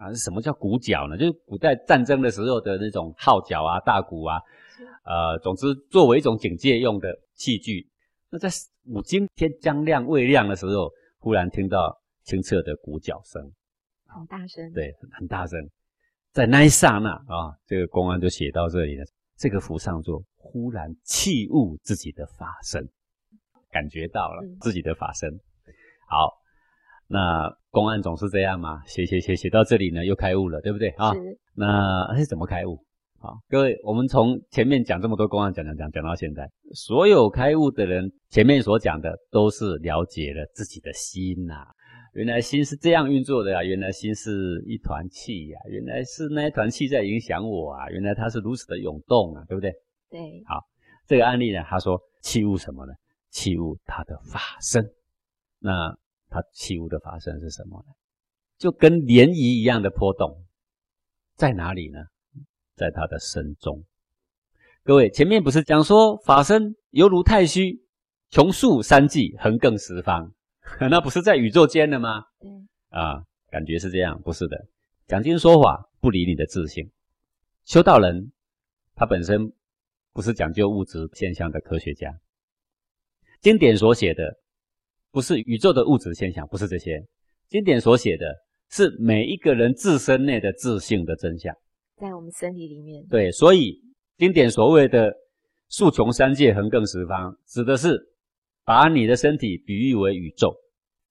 啊，什么叫鼓角呢？就是古代战争的时候的那种号角啊、大鼓啊，呃，总之作为一种警戒用的器具。那在五更天将亮未亮的时候，忽然听到清澈的鼓角声，很大声，对，很大声。在那一刹那啊，这个公安就写到这里了。这个符上座忽然弃悟自己的法身，感觉到了自己的法身。好。那公案总是这样嘛，写写写写到这里呢，又开悟了，对不对啊？那是怎么开悟？好，各位，我们从前面讲这么多公案，讲讲讲讲到现在，所有开悟的人，前面所讲的都是了解了自己的心呐。原来心是这样运作的呀，原来心是一团气呀，原来是那一团气在影响我啊，原来它是如此的涌动啊，对不对？对。好，这个案例呢，他说器物什么呢？器物它的法身。那。它起物的发生是什么呢？就跟涟漪一样的波动，在哪里呢？在他的身中。各位，前面不是讲说法身犹如太虚，穷数三际，横亘十方，<laughs> 那不是在宇宙间的吗？嗯。啊，感觉是这样，不是的。讲经说法不理你的自信。修道人他本身不是讲究物质现象的科学家。经典所写的。不是宇宙的物质现象，不是这些经典所写的，是每一个人自身内的自性的真相，在我们身体里面。对，所以经典所谓的“数穷三界，横亘十方”，指的是把你的身体比喻为宇宙，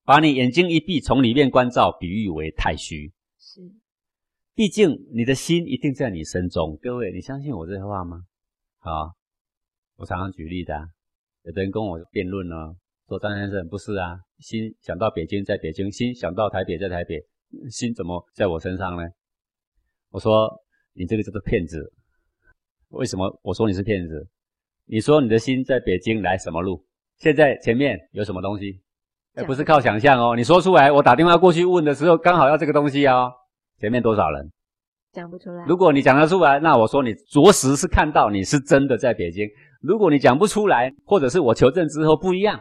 把你眼睛一闭，从里面观照，比喻为太虚。是，毕竟你的心一定在你身中。各位，你相信我这话吗？好，我常常举例的，有的人跟我辩论呢。说张先生不是啊，心想到北京在北京，心想到台北在台北，心怎么在我身上呢？我说你这个叫做骗子。为什么我说你是骗子？你说你的心在北京来什么路？现在前面有什么东西？不是靠想象哦。你说出来，我打电话过去问的时候，刚好要这个东西哦。前面多少人？讲不出来。如果你讲得出来，那我说你着实是看到你是真的在北京。如果你讲不出来，或者是我求证之后不一样。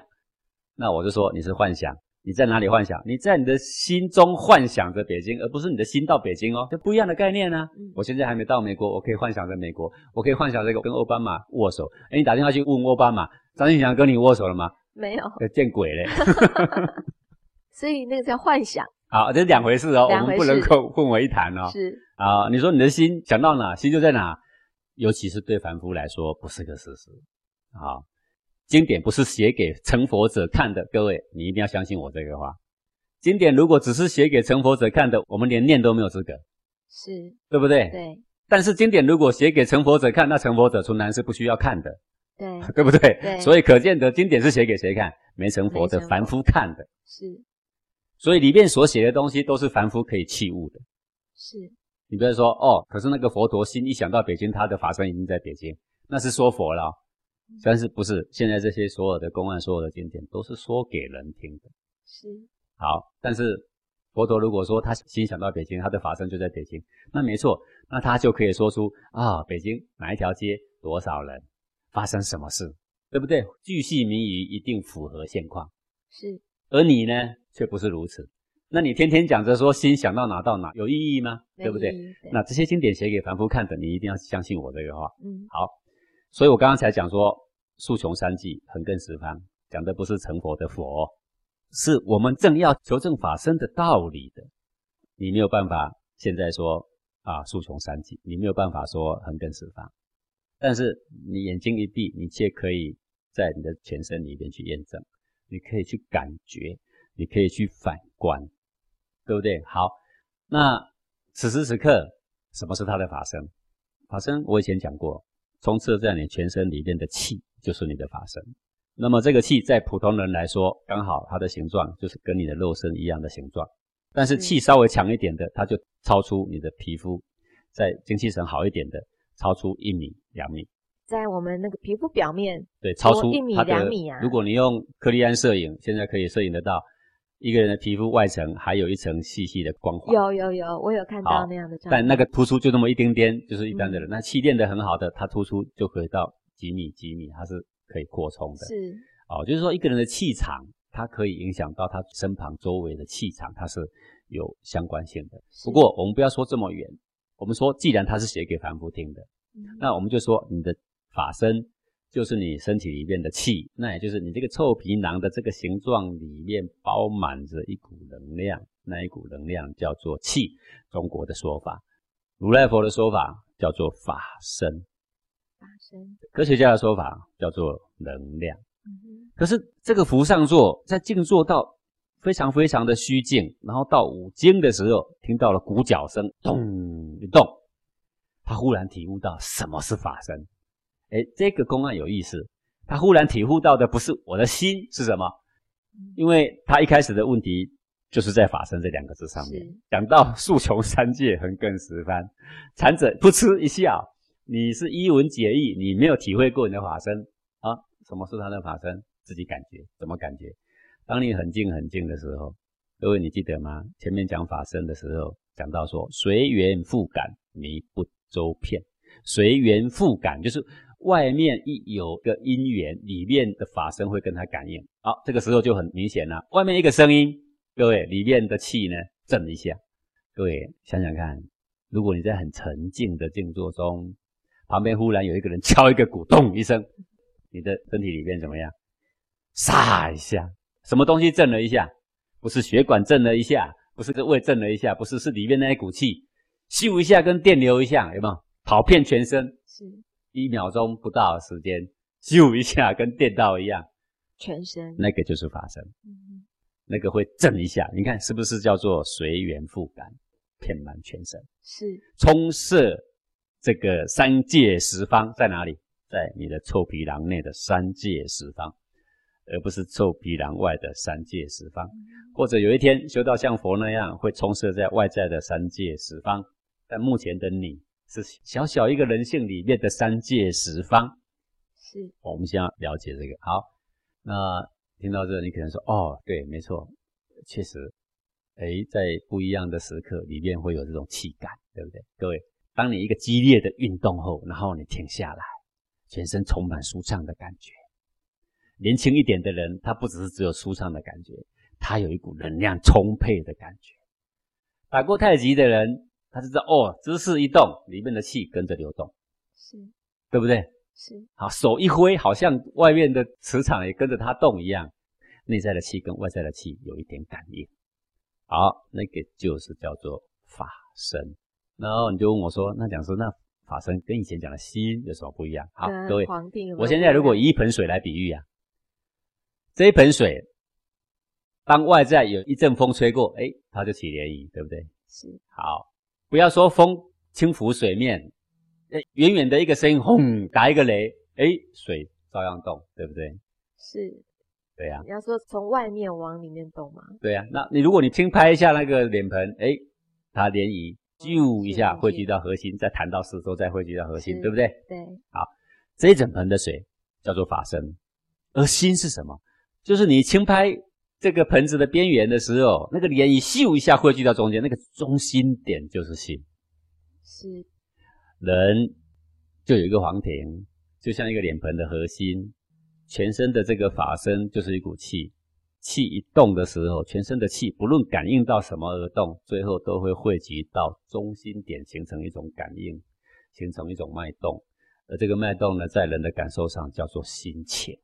那我就说你是幻想，你在哪里幻想？你在你的心中幻想着北京，而不是你的心到北京哦，这不一样的概念呢。我现在还没到美国，我可以幻想着美国，我可以幻想这个跟奥巴马握手。哎，你打电话去问奥巴马，张庆祥跟你握手了吗？没有，见鬼嘞！<laughs> <laughs> 所以那个叫幻想。好，这是两回事哦，我们不能够混为一谈哦。是啊，你说你的心想到哪，心就在哪，尤其是对凡夫来说，不是个事实啊。经典不是写给成佛者看的，各位，你一定要相信我这个话。经典如果只是写给成佛者看的，我们连念都没有资格，是对不对？对。但是经典如果写给成佛者看，那成佛者从来是不需要看的，对，<laughs> 对不对？对。所以可见得经典是写给谁看？没成佛的凡夫看的。是。所以里面所写的东西都是凡夫可以器物的。是。你不要说哦，可是那个佛陀心一想到北京，他的法身已经在北京，那是说佛了。但是不是现在这些所有的公案、所有的经典都是说给人听的？是好，但是佛陀如果说他心想到北京，他的法身就在北京，那没错，那他就可以说出啊，北京哪一条街多少人发生什么事，对不对？巨细靡遗，一定符合现况。是，而你呢，却不是如此。那你天天讲着说心想到哪到哪，有意义吗？对不对？那这些经典写给凡夫看的，你一定要相信我这个话。嗯，好。所以我刚刚才讲说，数穷三际，横亘十方，讲的不是成佛的佛，是我们正要求证法身的道理的。你没有办法现在说啊，数穷三际，你没有办法说横亘十方，但是你眼睛一闭，你却可以在你的全身里面去验证，你可以去感觉，你可以去反观，对不对？好，那此时此刻，什么是他的法身？法身我以前讲过。充斥在你全身里面的气，就是你的法身。那么这个气，在普通人来说，刚好它的形状就是跟你的肉身一样的形状。但是气稍微强一点的，它就超出你的皮肤；在精气神好一点的，超出一米、两米。在我们那个皮肤表面，对，超出一米两米啊如果你用克利安摄影，现在可以摄影得到一个人的皮肤外层还有一层细细的光滑。有有有，我有看到那样的照片。但那个突出就那么一丁点，就是一般的人。嗯那气垫的很好的，它突出就可以到几米几米，它是可以扩充的。是哦，就是说一个人的气场，它可以影响到他身旁周围的气场，它是有相关性的。不过我们不要说这么远，我们说既然它是写给凡夫听的，嗯那我们就说你的法身就是你身体里面的气，那也就是你这个臭皮囊的这个形状里面包满着一股能量，那一股能量叫做气。中国的说法，如来佛的说法叫做法身，法身。科学家的说法叫做能量。嗯可是这个福上座在静坐到非常非常的虚静，然后到五经的时候，听到了鼓角声，咚一动，他忽然体悟到什么是法身。哎，这个公案有意思，他忽然体悟到的不是我的心是什么，嗯因为他一开始的问题就是在法身这两个字上面是，讲到树穷三界，横亘十方，禅者噗嗤一笑，你是一文解义，你没有体会过你的法身啊？什么是他的法身？自己感觉，怎么感觉？当你很静很静的时候，各位你记得吗？前面讲法身的时候，讲到说随缘复感，迷不周遍。随缘复感就是外面一有个因缘，里面的法身会跟他感应。好，这个时候就很明显了。外面一个声音，各位里面的气呢震一下。各位想想看，如果你在很沉静的静坐中，旁边忽然有一个人敲一个鼓，咚一声，你的身体里面怎么样？撒一下，什么东西震了一下？不是血管震了一下，不是这胃震了一下，不是是里面那一股气，咻一下跟电流一样，有没有？跑遍全身，是一秒钟不到的时间，咻一下跟电到一样，全身。那个就是法身，嗯那个会震一下，你看是不是叫做随缘复感，遍满全身，是充塞这个三界十方在哪里？在你的臭皮囊内的三界十方，而不是臭皮囊外的三界十方。或者有一天修到像佛那样，会充塞在外在的三界十方。但目前的你是小小一个人性里面的三界十方。是我们先要了解这个。好，那听到这，你可能说，哦，对，没错，确实，诶，在不一样的时刻里面会有这种气感，对不对？各位，当你一个激烈的运动后，然后你停下来，全身充满舒畅的感觉。年轻一点的人，他不只是只有舒畅的感觉，他有一股能量充沛的感觉。打过太极的人，他知道哦，姿势一动，里面的气跟着流动，是对不对？是好，手一挥，好像外面的磁场也跟着它动一样，内在的气跟外在的气有一点感应。好，那个就是叫做法身。然后你就问我说：“那讲师那法身跟以前讲的心有什么不一样？”好，各位，我现在如果以一盆水来比喻啊，这一盆水，当外在有一阵风吹过，哎，它就起涟漪，对不对？是好，不要说风轻拂水面，诶远远的一个声音，轰，打一个雷，哎，水照样动，对不对？是，对呀、你要说从外面往里面动吗？对呀、那你如果你轻拍一下那个脸盆，哎，它涟漪啾一下是汇聚到核心，再弹到四周，再汇聚到核心，是对不对？对，好这一整盆的水叫做法身，而心是什么？就是你轻拍这个盆子的边缘的时候，那个涟漪咻一下汇聚到中间，那个中心点就是心。是人就有一个黄庭，就像一个脸盆的核心，全身的这个法身就是一股气，气一动的时候，全身的气不论感应到什么而动，最后都会汇集到中心点，形成一种感应，形成一种脉动。而这个脉动呢，在人的感受上叫做心情，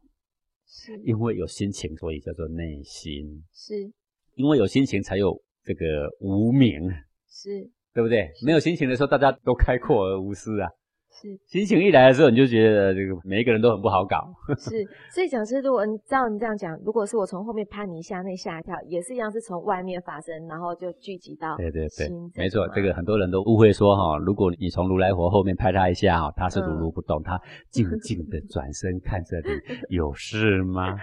是因为有心情，所以叫做内心。是因为有心情，才有这个无名，是对不对？没有心情的时候，大家都开阔而无私啊。是心情一来的时候，你就觉得这个每一个人都很不好搞。<laughs> <laughs> 是，所以讲师，如果你照你这样讲，如果是我从后面拍你一下，那吓一跳，也是一样，是从外面发生，然后就聚集到对对对，没错，这个很多人都误会说哈，如果你从如来佛后面拍他一下哈，他是如如不动，他静静的 <laughs> 转身看着你，有事吗？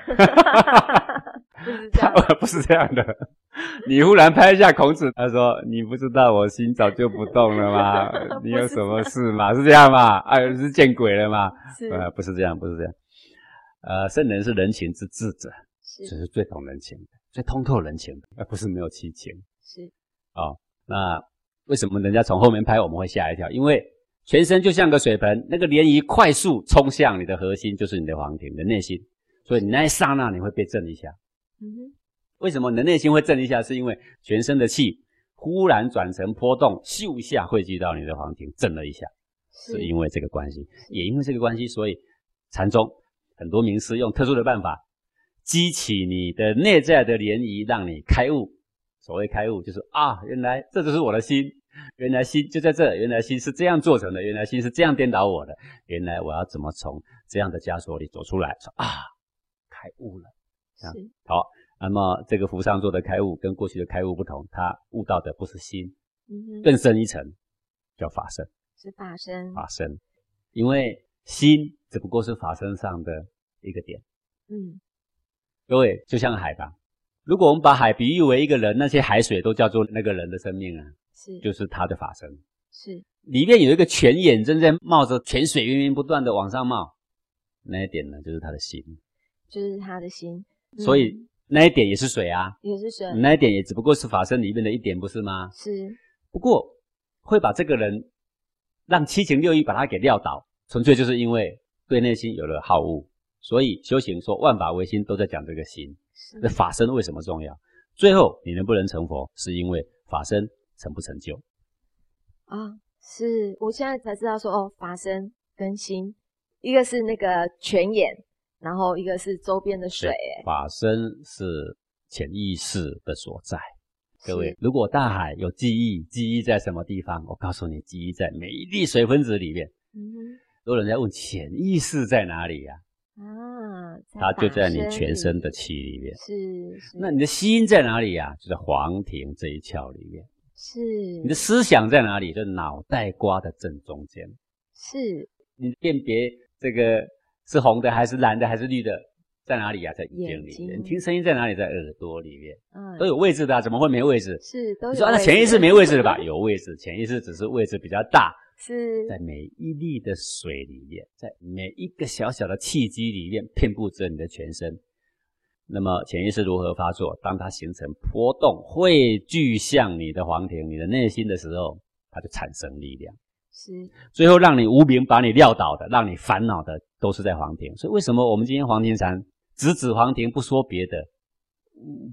<laughs> 不是这样，不是这样的，你忽然拍一下孔子，他说：“你不知道我心早就不动了吗？<laughs> 你有什么事吗？是这样吗？哎，是见鬼了吗？呃，不是这样，不是这样。呃，圣人是人情之智者，是是最懂人情的，最通透人情的，而不是没有七情。是哦，那为什么人家从后面拍我们会吓一跳？因为全身就像个水盆，那个涟漪快速冲向你的核心，就是你的黄庭的内心，所以你那一刹那你会被震一下。嗯哼。为什么你的内心会震一下？是因为全身的气忽然转成波动，咻一下汇聚到你的黄庭，震了一下，是因为这个关系。也因为这个关系，所以禅宗很多名师用特殊的办法激起你的内在的涟漪，让你开悟。所谓开悟，就是啊，原来这就是我的心，<laughs> 原来心就在这，原来心是这样做成的，原来心是这样颠倒我的，原来我要怎么从这样的枷锁里走出来？说啊，开悟了，这样好。那么这个福上座的开悟跟过去的开悟不同，他悟到的不是心，嗯更深一层叫法身，是法身，法身，因为心只不过是法身上的一个点，嗯，各位就像海吧，如果我们把海比喻为一个人，那些海水都叫做那个人的生命啊，是，就是他的法身，是，里面有一个泉眼正在冒着泉水源源不断的往上冒，那一点呢就是他的心，就是他的心，所以。那一点也是水啊，也是水。那一点也只不过是法身里面的一点，不是吗？是。不过会把这个人让七情六欲把他给撂倒，纯粹就是因为对内心有了好恶。所以修行说万法唯心，都在讲这个心。那法身为什么重要？最后你能不能成佛，是因为法身成不成就？啊，是我现在才知道说哦，法身跟心，一个是那个泉眼。然后一个是周边的水，法身是潜意识的所在。各位，如果大海有记忆，记忆在什么地方？我告诉你，记忆在每一粒水分子里面。嗯，如果人家问潜意识在哪里呀？啊，它就在你全身的气里面。是是。那你的心在哪里呀？就在黄庭这一窍里面。是。你的思想在哪里？就脑袋瓜的正中间。是。你辨别这个。是红的还是蓝的还是绿的，在哪里呀？在眼睛里面。听声音在哪里？在耳朵里面。嗯，都有位置的，怎么会没位置？是，都有。你说那潜意识没位置的吧？<laughs> 有位置，潜意识只是位置比较大。是在每一粒的水里面，在每一个小小的气机里面，遍布着你的全身。那么潜意识如何发作？当它形成波动，汇聚向你的黄庭、你的内心的时候，它就产生力量。是，最后让你无名把你撂倒的，让你烦恼的，都是在黄庭。所以为什么我们今天黄庭禅只指黄庭，不说别的，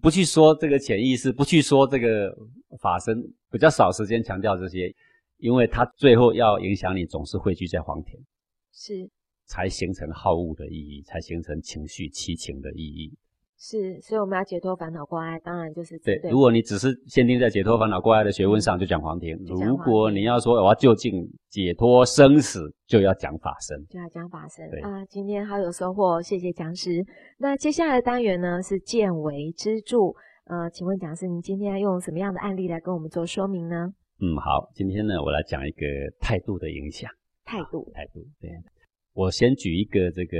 不去说这个潜意识，不去说这个法身，比较少时间强调这些，因为它最后要影响你，总是汇聚在黄庭，是，才形成好恶的意义，才形成情绪七情的意义。是，所以我们要解脱烦恼挂碍，当然就是对。如果你只是限定在解脱烦恼挂碍的学问上，就讲黄庭；如果你要说我要就近解脱生死，就要讲法身，就要讲法身。啊，今天好有收获，谢谢讲师。那接下来的单元呢是见为支柱。呃，请问讲师，您今天要用什么样的案例来跟我们做说明呢？嗯，好，今天呢我来讲一个态度的影响。态度，态度。对，我先举一个这个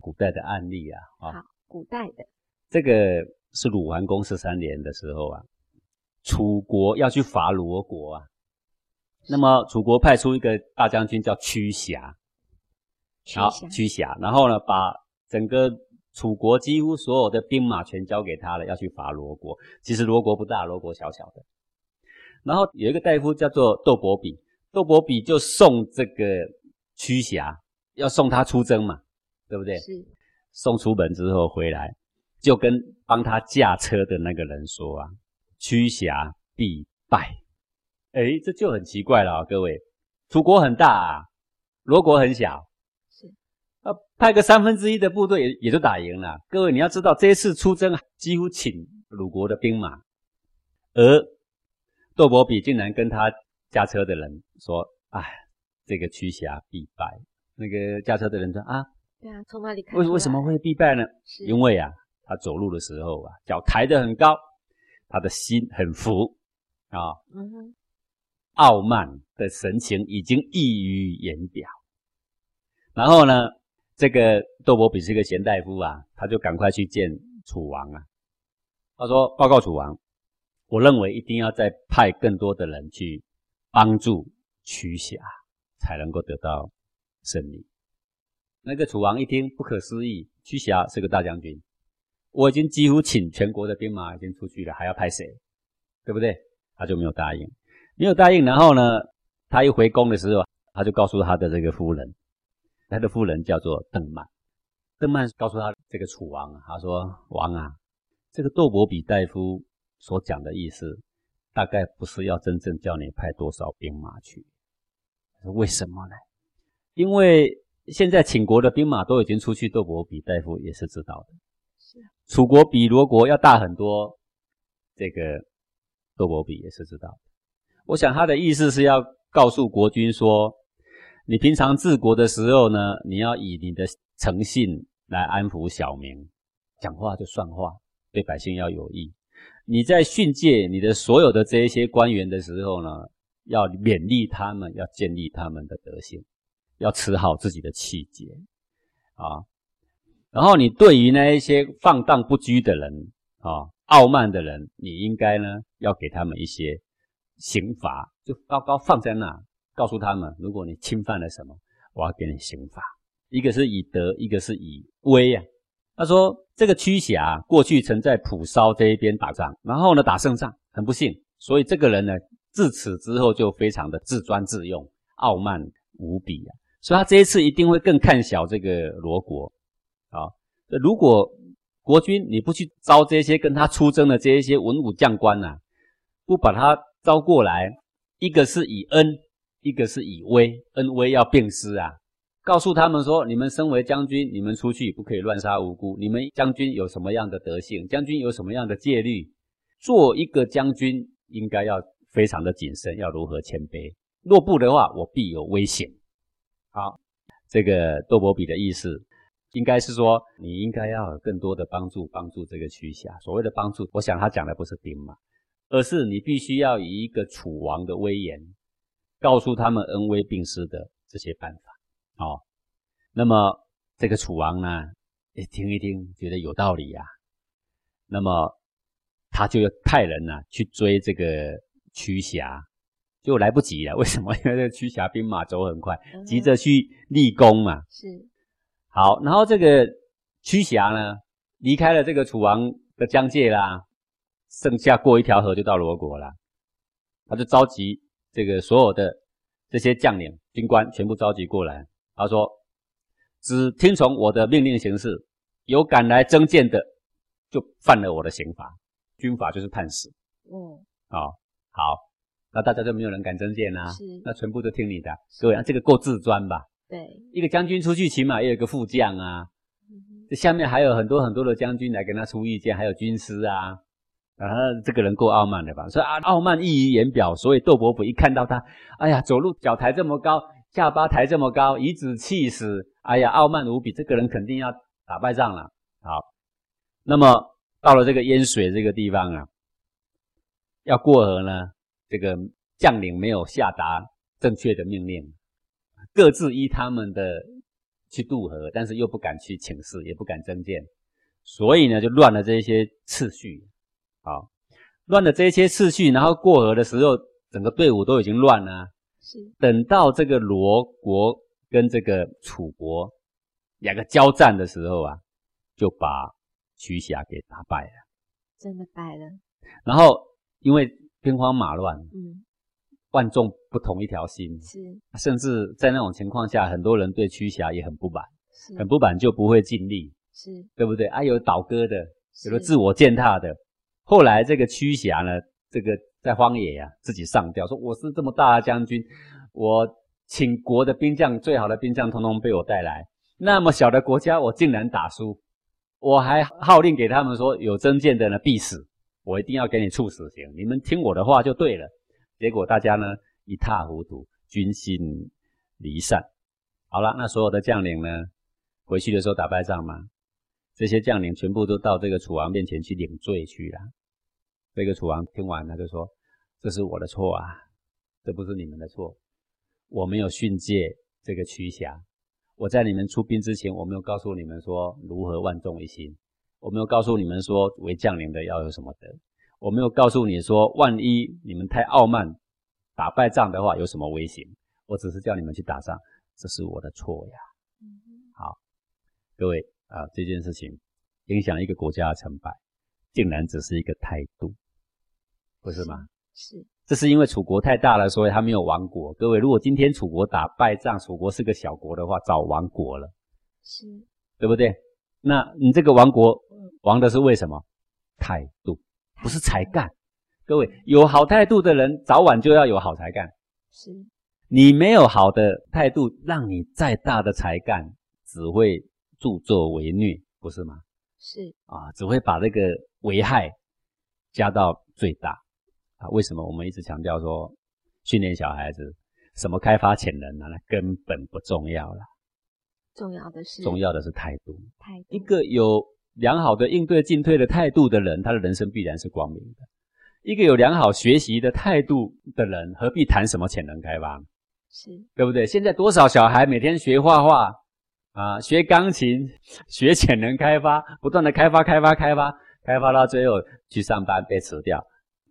古代的案例啊。好，古代的。这个是鲁桓公十三年的时候啊，楚国要去伐罗国啊，那么楚国派出一个大将军叫屈瑕，好，屈瑕，然后呢，把整个楚国几乎所有的兵马全交给他了，要去伐罗国。其实罗国不大，罗国小小的。然后有一个大夫叫做窦伯比，窦伯比就送这个屈瑕，要送他出征嘛，对不对？是。送出门之后回来。就跟帮他驾车的那个人说啊，驱侠必败。哎，这就很奇怪了啊，各位，楚国很大啊，罗国很小，是啊，派个三分之一的部队也也就打赢了。各位你要知道，这一次出征几乎请鲁国的兵马，而窦伯比竟然跟他驾车的人说，哎，这个驱侠必败。那个驾车的人说啊，对啊，从哪里看？为为什么会必败呢？因为啊。他走路的时候啊，脚抬得很高，他的心很浮啊，傲慢的神情已经溢于言表。然后呢，这个窦伯比是个贤大夫啊，他就赶快去见楚王啊。他说：“报告楚王，我认为一定要再派更多的人去帮助屈瑕，才能够得到胜利。那个楚王一听，不可思议，屈瑕是个大将军，我已经几乎请全国的兵马已经出去了，还要派谁？对不对？他就没有答应，没有答应。然后呢，他一回宫的时候，他就告诉他的这个夫人，他的夫人叫做邓曼。邓曼告诉他这个楚王，他说：“王啊，这个窦伯比大夫所讲的意思，大概不是要真正叫你派多少兵马去。为什么呢？因为现在秦国的兵马都已经出去，窦伯比大夫也是知道的。楚国比罗国要大很多，这个。”窦伯比也是知道的，我想他的意思是要告诉国君说，你平常治国的时候呢，你要以你的诚信来安抚小民，讲话就算话，对百姓要有益。你在训诫你的所有的这一些官员的时候呢，要勉励他们，要建立他们的德行，要持好自己的气节啊。然后你对于那一些放荡不拘的人啊。傲慢的人，你应该呢要给他们一些刑罚，就高高放在那，告诉他们，如果你侵犯了什么，我要给你刑罚。一个是以德，一个是以威啊。他说这个屈瑕过去曾在蒲烧这一边打仗，然后呢打胜仗，很不幸，所以这个人呢自此之后就非常的自专自用，傲慢无比啊。所以他这一次一定会更看小这个罗国啊。如果国君，你不去招这些跟他出征的这一些文武将官呐，不把他招过来，一个是以恩，一个是以威，恩威要并施啊。告诉他们说，你们身为将军，你们出去不可以乱杀无辜。你们将军有什么样的德性？将军有什么样的戒律？做一个将军应该要非常的谨慎，要如何谦卑？若不的话，我必有危险。好，这个窦伯比的意思。应该是说，你应该要有更多的帮助，帮助这个区辖。所谓的帮助，我想他讲的不是兵马，而是你必须要以一个楚王的威严，告诉他们恩威并施的这些办法。哦，那么这个楚王呢，也听一听，觉得有道理呀。那么他就要派人呢去追这个屈瑕，就来不及了。为什么？因为这个屈瑕兵马走很快，急着去立功嘛。是。好，然后这个屈瑕呢，离开了这个楚王的疆界啦，剩下过一条河就到罗国了。他就召集这个所有的这些将领、军官全部召集过来。他说：“只听从我的命令行事，有敢来征谏的，就犯了我的刑罚。军法就是判死。”嗯，好，好，那大家就没有人敢征谏啦。是，那全部都听你的。各位，这个够自专吧？对，一个将军出去，起码也有个副将啊。这下面还有很多很多的将军来跟他出意见，还有军师啊。啊，这个人够傲慢的吧？所以啊，傲慢溢于言表。所以窦伯伯一看到他，哎呀，走路脚抬这么高，下巴抬这么高，颐指气使，哎呀，傲慢无比。这个人肯定要打败仗了。好，那么到了这个淹水这个地方啊，要过河呢，这个将领没有下达正确的命令。各自依他们的去渡河，但是又不敢去请示，也不敢增建，所以呢，就乱了这些次序。好，乱了这些次序，然后过河的时候，整个队伍都已经乱了。是，等到这个罗国跟这个楚国两个交战的时候啊，就把徐霞给打败了。真的败了。然后因为兵荒马乱，嗯。万众不同一条心，是，甚至在那种情况下，很多人对屈瑕也很不满，是，很不满就不会尽力，是，对不对？啊，有倒戈的，有的自我践踏的。后来这个屈瑕呢，这个在荒野呀，自己上吊说：“我是这么大的将军，我请国的兵将，最好的兵将，通通被我带来。那么小的国家，我竟然打输，我还号令给他们说，有真剑的呢必死，我一定要给你处死刑。你们听我的话就对了。”结果大家呢一塌糊涂，军心离散。好了，那所有的将领呢回去的时候打败仗吗？这些将领全部都到这个楚王面前去领罪去了。这个楚王听完他就说：“这是我的错啊，这不是你们的错。我没有训诫这个屈瑕，我在你们出兵之前，我没有告诉你们说如何万众一心，我没有告诉你们说为将领的要有什么德。我没有告诉你说，万一你们太傲慢，打败仗的话有什么危险？我只是叫你们去打仗，这是我的错呀。好，各位啊，这件事情影响一个国家的成败，竟然只是一个态度，不是吗？是。这是因为楚国太大了，所以他没有亡国。各位，如果今天楚国打败仗，楚国是个小国的话，早亡国了，是，对不对？那你这个亡国亡的是为什么？态度，不是才干。各位，有好态度的人，早晚就要有好才干。是，你没有好的态度，让你再大的才干，只会助纣为虐，不是吗？是啊，只会把这个危害加到最大。啊，为什么我们一直强调说训练小孩子什么开发潜能呢？那根本不重要了。重要的是，重要的是态度。态度，一个有良好的应对进退的态度的人，他的人生必然是光明的。一个有良好学习的态度的人，何必谈什么潜能开发？是对不对？现在多少小孩每天学画画啊，学钢琴，学潜能开发，不断的开发、开发、开发，开发到最后去上班被辞掉。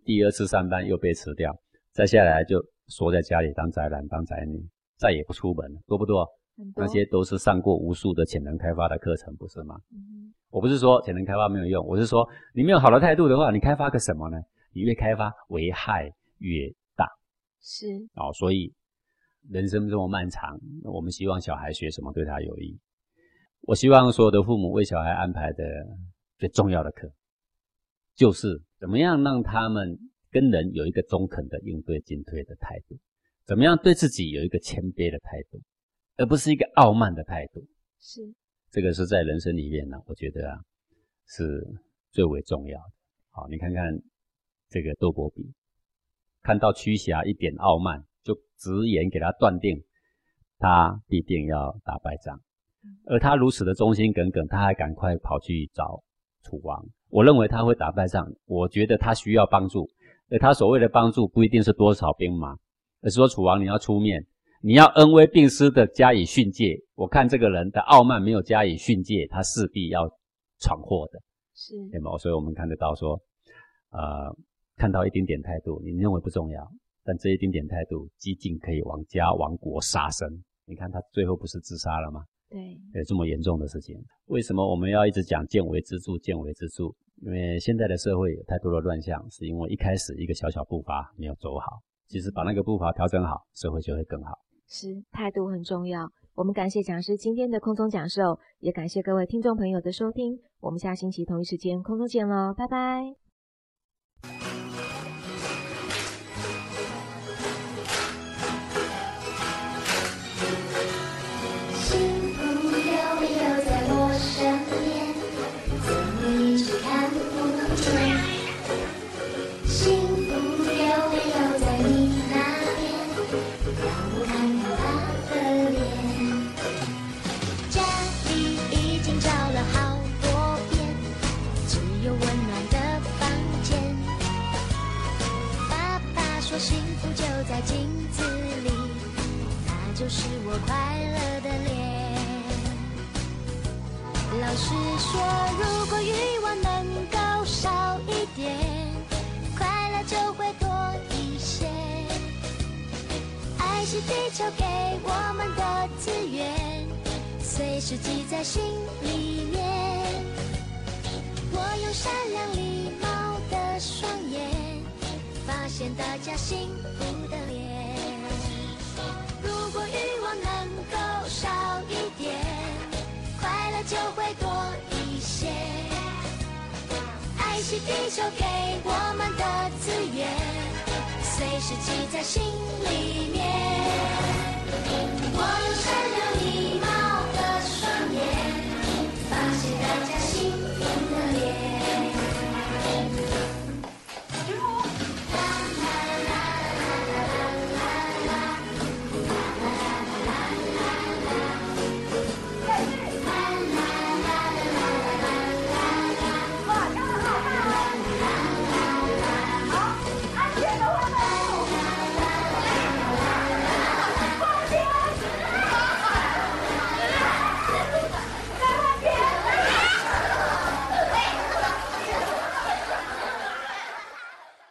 第二次上班又被辞掉，再下来就缩在家里当宅男当宅女，再也不出门了，多不多？那些都是上过无数的潜能开发的课程，不是吗？嗯，我不是说潜能开发没有用，我是说你没有好的态度的话，你开发个什么呢？你越开发危害越大。是哦，所以人生这么漫长，我们希望小孩学什么对他有益？我希望所有的父母为小孩安排的最重要的课，就是。怎么样让他们跟人有一个中肯的应对进退的态度？怎么样对自己有一个谦卑的态度，而不是一个傲慢的态度？是这个是在人生里面呢，我觉得啊是最为重要的。好，你看看这个窦伯比，看到屈瑕一点傲慢，就直言给他断定，他必定要打败仗。而他如此的忠心耿耿，他还赶快跑去找楚王。我认为他会打败仗，我觉得他需要帮助，而他所谓的帮助不一定是多少兵马，而是说楚王你要出面，你要恩威并施的加以训诫。我看这个人的傲慢没有加以训诫，他势必要闯祸的，是对吗？所以我们看得到说，呃，看到一丁点态度，你认为不重要，但这一丁点态度，激进可以亡家亡国杀身。你看他最后不是自杀了吗？对，有这么严重的事情，为什么我们要一直讲见微知著，见微知著？因为现在的社会有太多的乱象，是因为一开始一个小小步伐没有走好。其实把那个步伐调整好，社会就会更好。是，态度很重要。我们感谢讲师今天的空中讲授，也感谢各位听众朋友的收听。我们下星期同一时间空中见喽，拜拜。